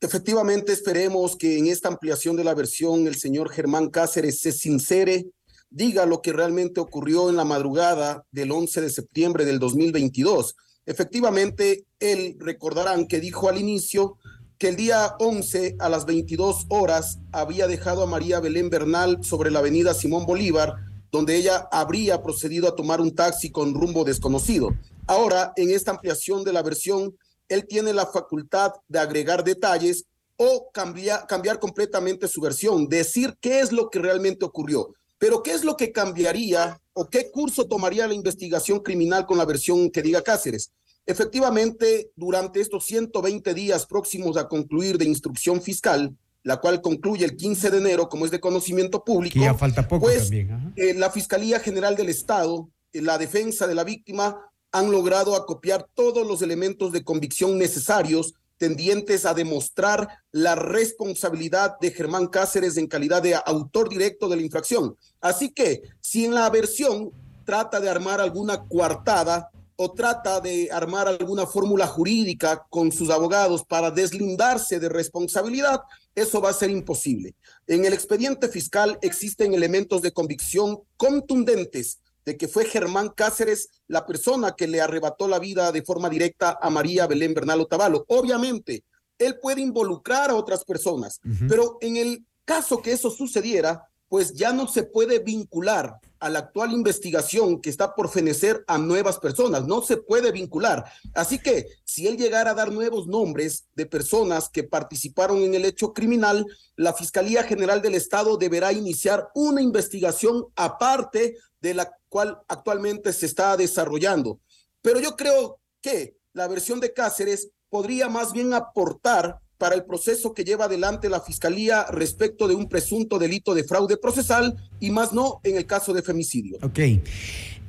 Efectivamente, esperemos que en esta ampliación de la versión el señor Germán Cáceres se sincere, diga lo que realmente ocurrió en la madrugada del 11 de septiembre del 2022. Efectivamente, él recordarán que dijo al inicio que el día 11 a las 22 horas había dejado a María Belén Bernal sobre la avenida Simón Bolívar, donde ella habría procedido a tomar un taxi con rumbo desconocido. Ahora, en esta ampliación de la versión, él tiene la facultad de agregar detalles o cambiar, cambiar completamente su versión, decir qué es lo que realmente ocurrió. Pero ¿qué es lo que cambiaría o qué curso tomaría la investigación criminal con la versión que diga Cáceres? Efectivamente, durante estos 120 días próximos a concluir de instrucción fiscal, la cual concluye el 15 de enero, como es de conocimiento público, ya falta poco pues también. eh, la Fiscalía General del Estado, eh, la defensa de la víctima, han logrado acopiar todos los elementos de convicción necesarios tendientes a demostrar la responsabilidad de Germán Cáceres en calidad de autor directo de la infracción. Así que si en la versión trata de armar alguna coartada o trata de armar alguna fórmula jurídica con sus abogados para deslindarse de responsabilidad, eso va a ser imposible. En el expediente fiscal existen elementos de convicción contundentes de que fue Germán Cáceres la persona que le arrebató la vida de forma directa a María Belén Bernal Otavalo. Obviamente, él puede involucrar a otras personas, pero en el caso que eso sucediera, pues ya no se puede vincular a la actual investigación que está por fenecer a nuevas personas, no se puede vincular. Así que si él llegara a dar nuevos nombres de personas que participaron en el hecho criminal, la Fiscalía General del Estado deberá iniciar una investigación aparte de la cual actualmente se está desarrollando. Pero yo creo que la versión de Cáceres podría más bien aportar para el proceso que lleva adelante la Fiscalía respecto de un presunto delito de fraude procesal y más no en el caso de femicidio. Ok.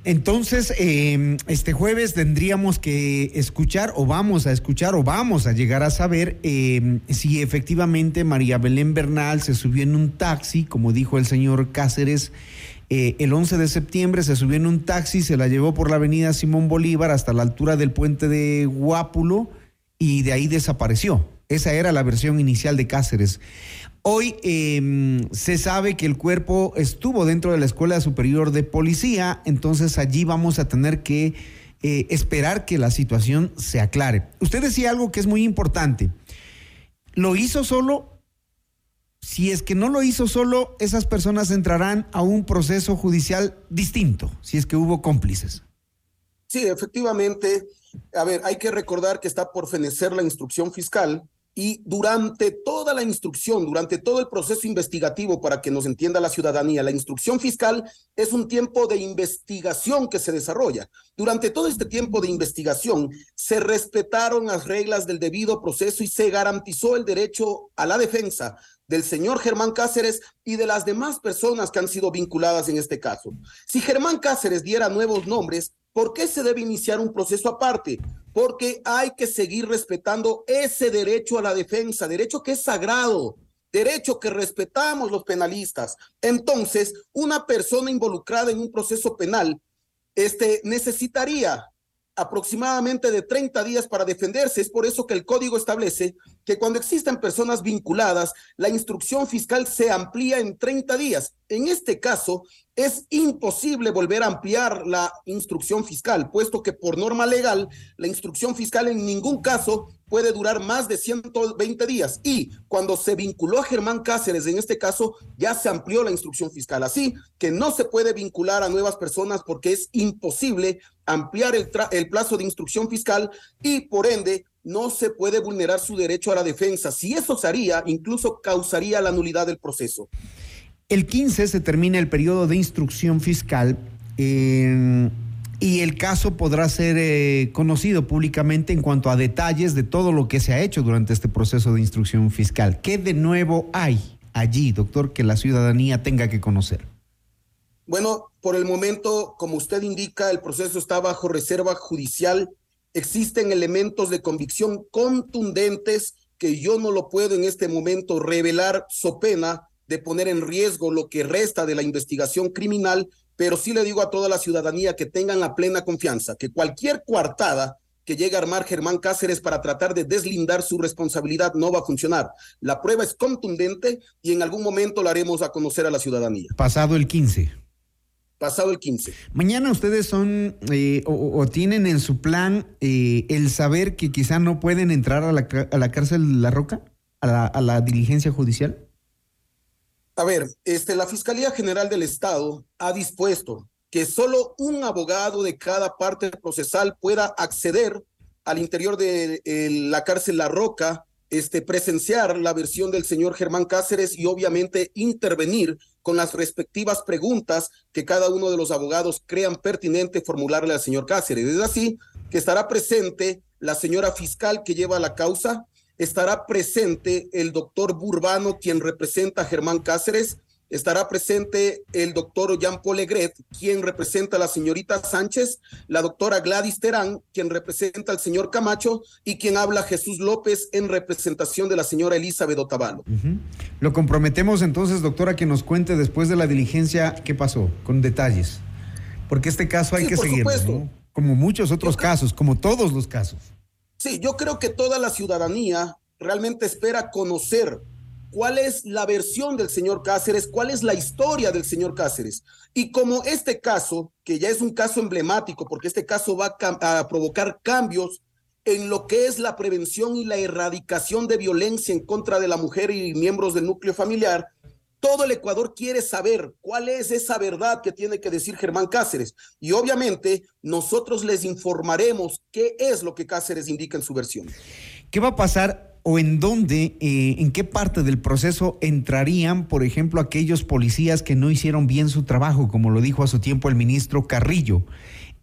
Entonces, eh, este jueves tendríamos que escuchar o vamos a escuchar o vamos a llegar a saber eh, si efectivamente María Belén Bernal se subió en un taxi, como dijo el señor Cáceres, eh, el 11 de septiembre se subió en un taxi, se la llevó por la avenida Simón Bolívar hasta la altura del puente de Guápulo y de ahí desapareció. Esa era la versión inicial de Cáceres. Hoy eh, se sabe que el cuerpo estuvo dentro de la Escuela Superior de Policía, entonces allí vamos a tener que eh, esperar que la situación se aclare. Usted decía algo que es muy importante. ¿Lo hizo solo? Si es que no lo hizo solo, esas personas entrarán a un proceso judicial distinto, si es que hubo cómplices. Sí, efectivamente. A ver, hay que recordar que está por fenecer la instrucción fiscal y durante toda la instrucción, durante todo el proceso investigativo, para que nos entienda la ciudadanía, la instrucción fiscal es un tiempo de investigación que se desarrolla. Durante todo este tiempo de investigación se respetaron las reglas del debido proceso y se garantizó el derecho a la defensa del señor Germán Cáceres y de las demás personas que han sido vinculadas en este caso. Si Germán Cáceres diera nuevos nombres, ¿por qué se debe iniciar un proceso aparte? Porque hay que seguir respetando ese derecho a la defensa, derecho que es sagrado, derecho que respetamos los penalistas. Entonces, una persona involucrada en un proceso penal este, necesitaría aproximadamente de 30 días para defenderse. Es por eso que el código establece que cuando existen personas vinculadas, la instrucción fiscal se amplía en 30 días. En este caso, es imposible volver a ampliar la instrucción fiscal, puesto que por norma legal, la instrucción fiscal en ningún caso puede durar más de 120 días. Y cuando se vinculó a Germán Cáceres, en este caso, ya se amplió la instrucción fiscal. Así que no se puede vincular a nuevas personas porque es imposible ampliar el, plazo de instrucción fiscal y por ende no se puede vulnerar su derecho a la defensa. Si eso se haría, incluso causaría la nulidad del proceso. El 15 se termina el periodo de instrucción fiscal y el caso podrá ser eh, conocido públicamente en cuanto a detalles de todo lo que se ha hecho durante este proceso de instrucción fiscal. ¿Qué de nuevo hay allí, doctor, que la ciudadanía tenga que conocer? Bueno, por el momento, como usted indica, el proceso está bajo reserva judicial. Existen elementos de convicción contundentes que yo no lo puedo en este momento revelar so pena de poner en riesgo lo que resta de la investigación criminal, pero sí le digo a toda la ciudadanía que tengan la plena confianza, que cualquier coartada que llegue a armar Germán Cáceres para tratar de deslindar su responsabilidad no va a funcionar. La prueba es contundente y en algún momento la haremos a conocer a la ciudadanía. Pasado el 15 pasado el 15. Mañana ustedes son eh, o, tienen en su plan eh, el saber que quizá no pueden entrar a la, a la cárcel La Roca, a la, a la, diligencia judicial. A ver, este, la Fiscalía General del Estado ha dispuesto que solo un abogado de cada parte procesal pueda acceder al interior de eh, la cárcel La Roca, este, presenciar la versión del señor Germán Cáceres y obviamente intervenir con las respectivas preguntas que cada uno de los abogados crean pertinente formularle al señor Cáceres. Es así que estará presente la señora fiscal que lleva la causa, estará presente el doctor Burbano, quien representa a Germán Cáceres, estará presente el doctor Jean Paul Egret, quien representa a la señorita Sánchez, la doctora Gladys Terán, quien representa al señor Camacho, y quien habla Jesús López en representación de la señora Elizabeth Otavalo. Lo comprometemos entonces, doctora, que nos cuente después de la diligencia qué pasó, con detalles. Porque este caso hay que seguirlo, ¿no? como muchos otros casos, como todos los casos. Sí, yo creo que toda la ciudadanía realmente espera conocer cuál es la versión del señor Cáceres, cuál es la historia del señor Cáceres. Y como este caso, que ya es un caso emblemático, porque este caso va a, provocar cambios en lo que es la prevención y la erradicación de violencia en contra de la mujer y miembros del núcleo familiar, todo el Ecuador quiere saber cuál es esa verdad que tiene que decir Germán Cáceres. Y obviamente nosotros les informaremos qué es lo que Cáceres indica en su versión. ¿Qué va a pasar o en dónde, eh, en qué parte del proceso entrarían, por ejemplo, aquellos policías que no hicieron bien su trabajo, como lo dijo a su tiempo el ministro Carrillo.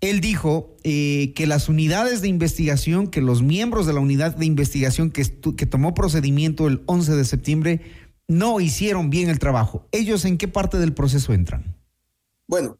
Él dijo eh, que las unidades de investigación, que los miembros de la unidad de investigación que, que tomó procedimiento el 11 de septiembre, no hicieron bien el trabajo. ¿Ellos en qué parte del proceso entran? Bueno,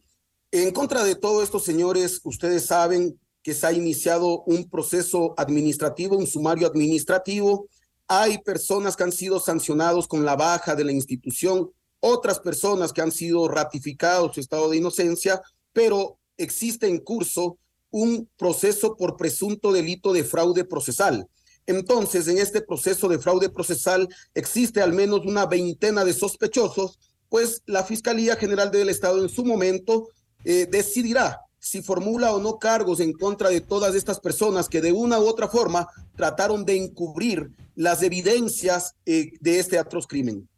en contra de todos estos señores, ustedes saben se ha iniciado un proceso administrativo, un sumario administrativo. Hay personas que han sido sancionados con la baja de la institución, otras personas que han sido ratificados su estado de inocencia, pero existe en curso un proceso por presunto delito de fraude procesal. Entonces, en este proceso de fraude procesal existe al menos una veintena de sospechosos, pues la Fiscalía General del Estado en su momento eh, decidirá si formula o no cargos en contra de todas estas personas que de una u otra forma trataron de encubrir las evidencias eh, de este atroz crimen.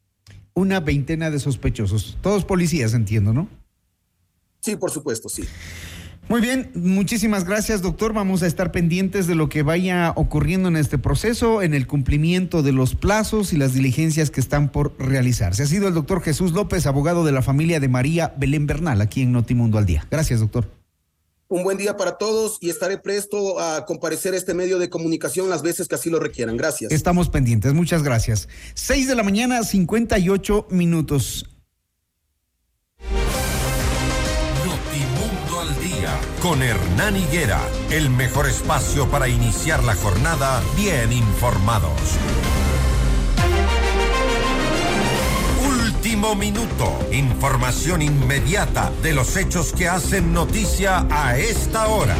Una veintena de sospechosos, todos policías, entiendo, ¿no? Sí, por supuesto, sí. Muy bien, muchísimas gracias, doctor. Vamos a estar pendientes de lo que vaya ocurriendo en este proceso, en el cumplimiento de los plazos y las diligencias que están por realizarse. Ha sido el doctor Jesús López, abogado de la familia de María Belén Bernal, aquí en Notimundo al Día. Gracias, doctor. Un buen día para todos y estaré presto a comparecer a este medio de comunicación las veces que así lo requieran. Gracias. Estamos pendientes, muchas gracias. Seis de la mañana, 58 minutos. Notimundo al día con Hernán Higuera, el mejor espacio para iniciar la jornada bien informados. Minuto. Información inmediata de los hechos que hacen noticia a esta hora.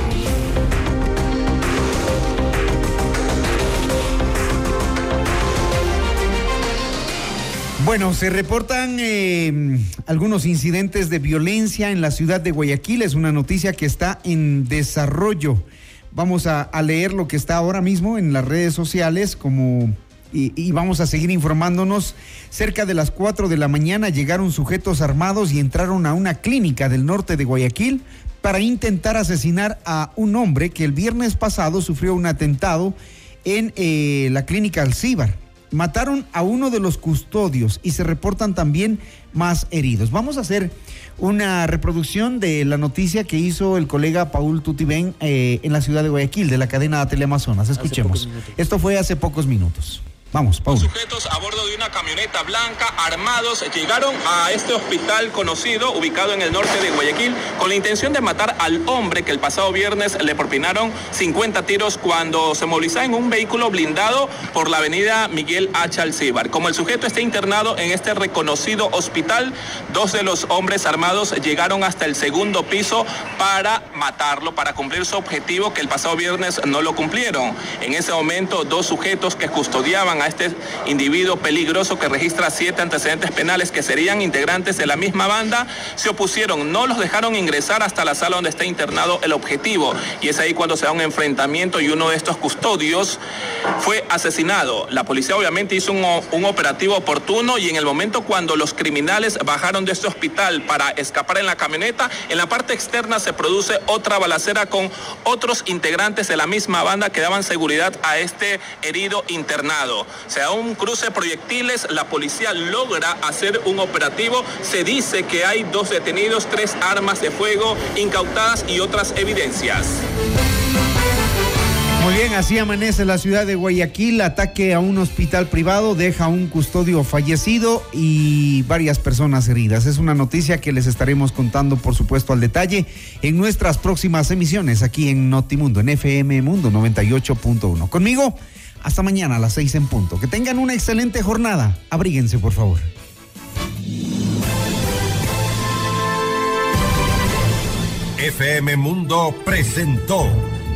Bueno, se reportan eh, algunos incidentes de violencia en la ciudad de Guayaquil. Es una noticia que está en desarrollo. Vamos a leer lo que está ahora mismo en las redes sociales como y, vamos a seguir informándonos. Cerca de las 4 de la mañana llegaron sujetos armados y entraron a una clínica del norte de Guayaquil para intentar asesinar a un hombre que el viernes pasado sufrió un atentado en eh, la clínica Alcíbar. Mataron a uno de los custodios y se reportan también más heridos. Vamos a hacer una reproducción de la noticia que hizo el colega Paul Tutibén eh, en la ciudad de Guayaquil, de la cadena Teleamazonas. Escuchemos. Esto fue hace pocos minutos. Vamos, Paul. Sujetos a bordo de una camioneta blanca, armados, llegaron a este hospital conocido, ubicado en el norte de Guayaquil, con la intención de matar al hombre que el pasado viernes le propinaron 50 tiros cuando se movilizaba en un vehículo blindado por la avenida Miguel H. Alcíbar. Como el sujeto está internado en este reconocido hospital, dos de los hombres armados llegaron hasta el segundo piso para matarlo, para cumplir su objetivo que el pasado viernes no lo cumplieron. En ese momento, dos sujetos que custodiaban a este individuo peligroso que registra siete antecedentes penales que serían integrantes de la misma banda, se opusieron, no los dejaron ingresar hasta la sala donde está internado el objetivo. Y es ahí cuando se da un enfrentamiento y uno de estos custodios fue asesinado. La policía obviamente hizo un, operativo oportuno y en el momento cuando los criminales bajaron de este hospital para escapar en la camioneta, en la parte externa se produce otra balacera con otros integrantes de la misma banda que daban seguridad a este herido internado. Se da un cruce de proyectiles, la policía logra hacer un operativo, se dice que hay dos detenidos, tres armas de fuego incautadas y otras evidencias. Muy bien, así amanece la ciudad de Guayaquil. Ataque a un hospital privado deja un custodio fallecido y varias personas heridas. Es una noticia que les estaremos contando, por supuesto, al detalle en nuestras próximas emisiones aquí en Notimundo, en FM Mundo 98.1. Conmigo, hasta mañana a las seis en punto. Que tengan una excelente jornada. Abríguense, por favor. FM Mundo presentó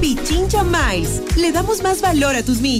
Pichincha Miles. Le damos más valor a tus millas.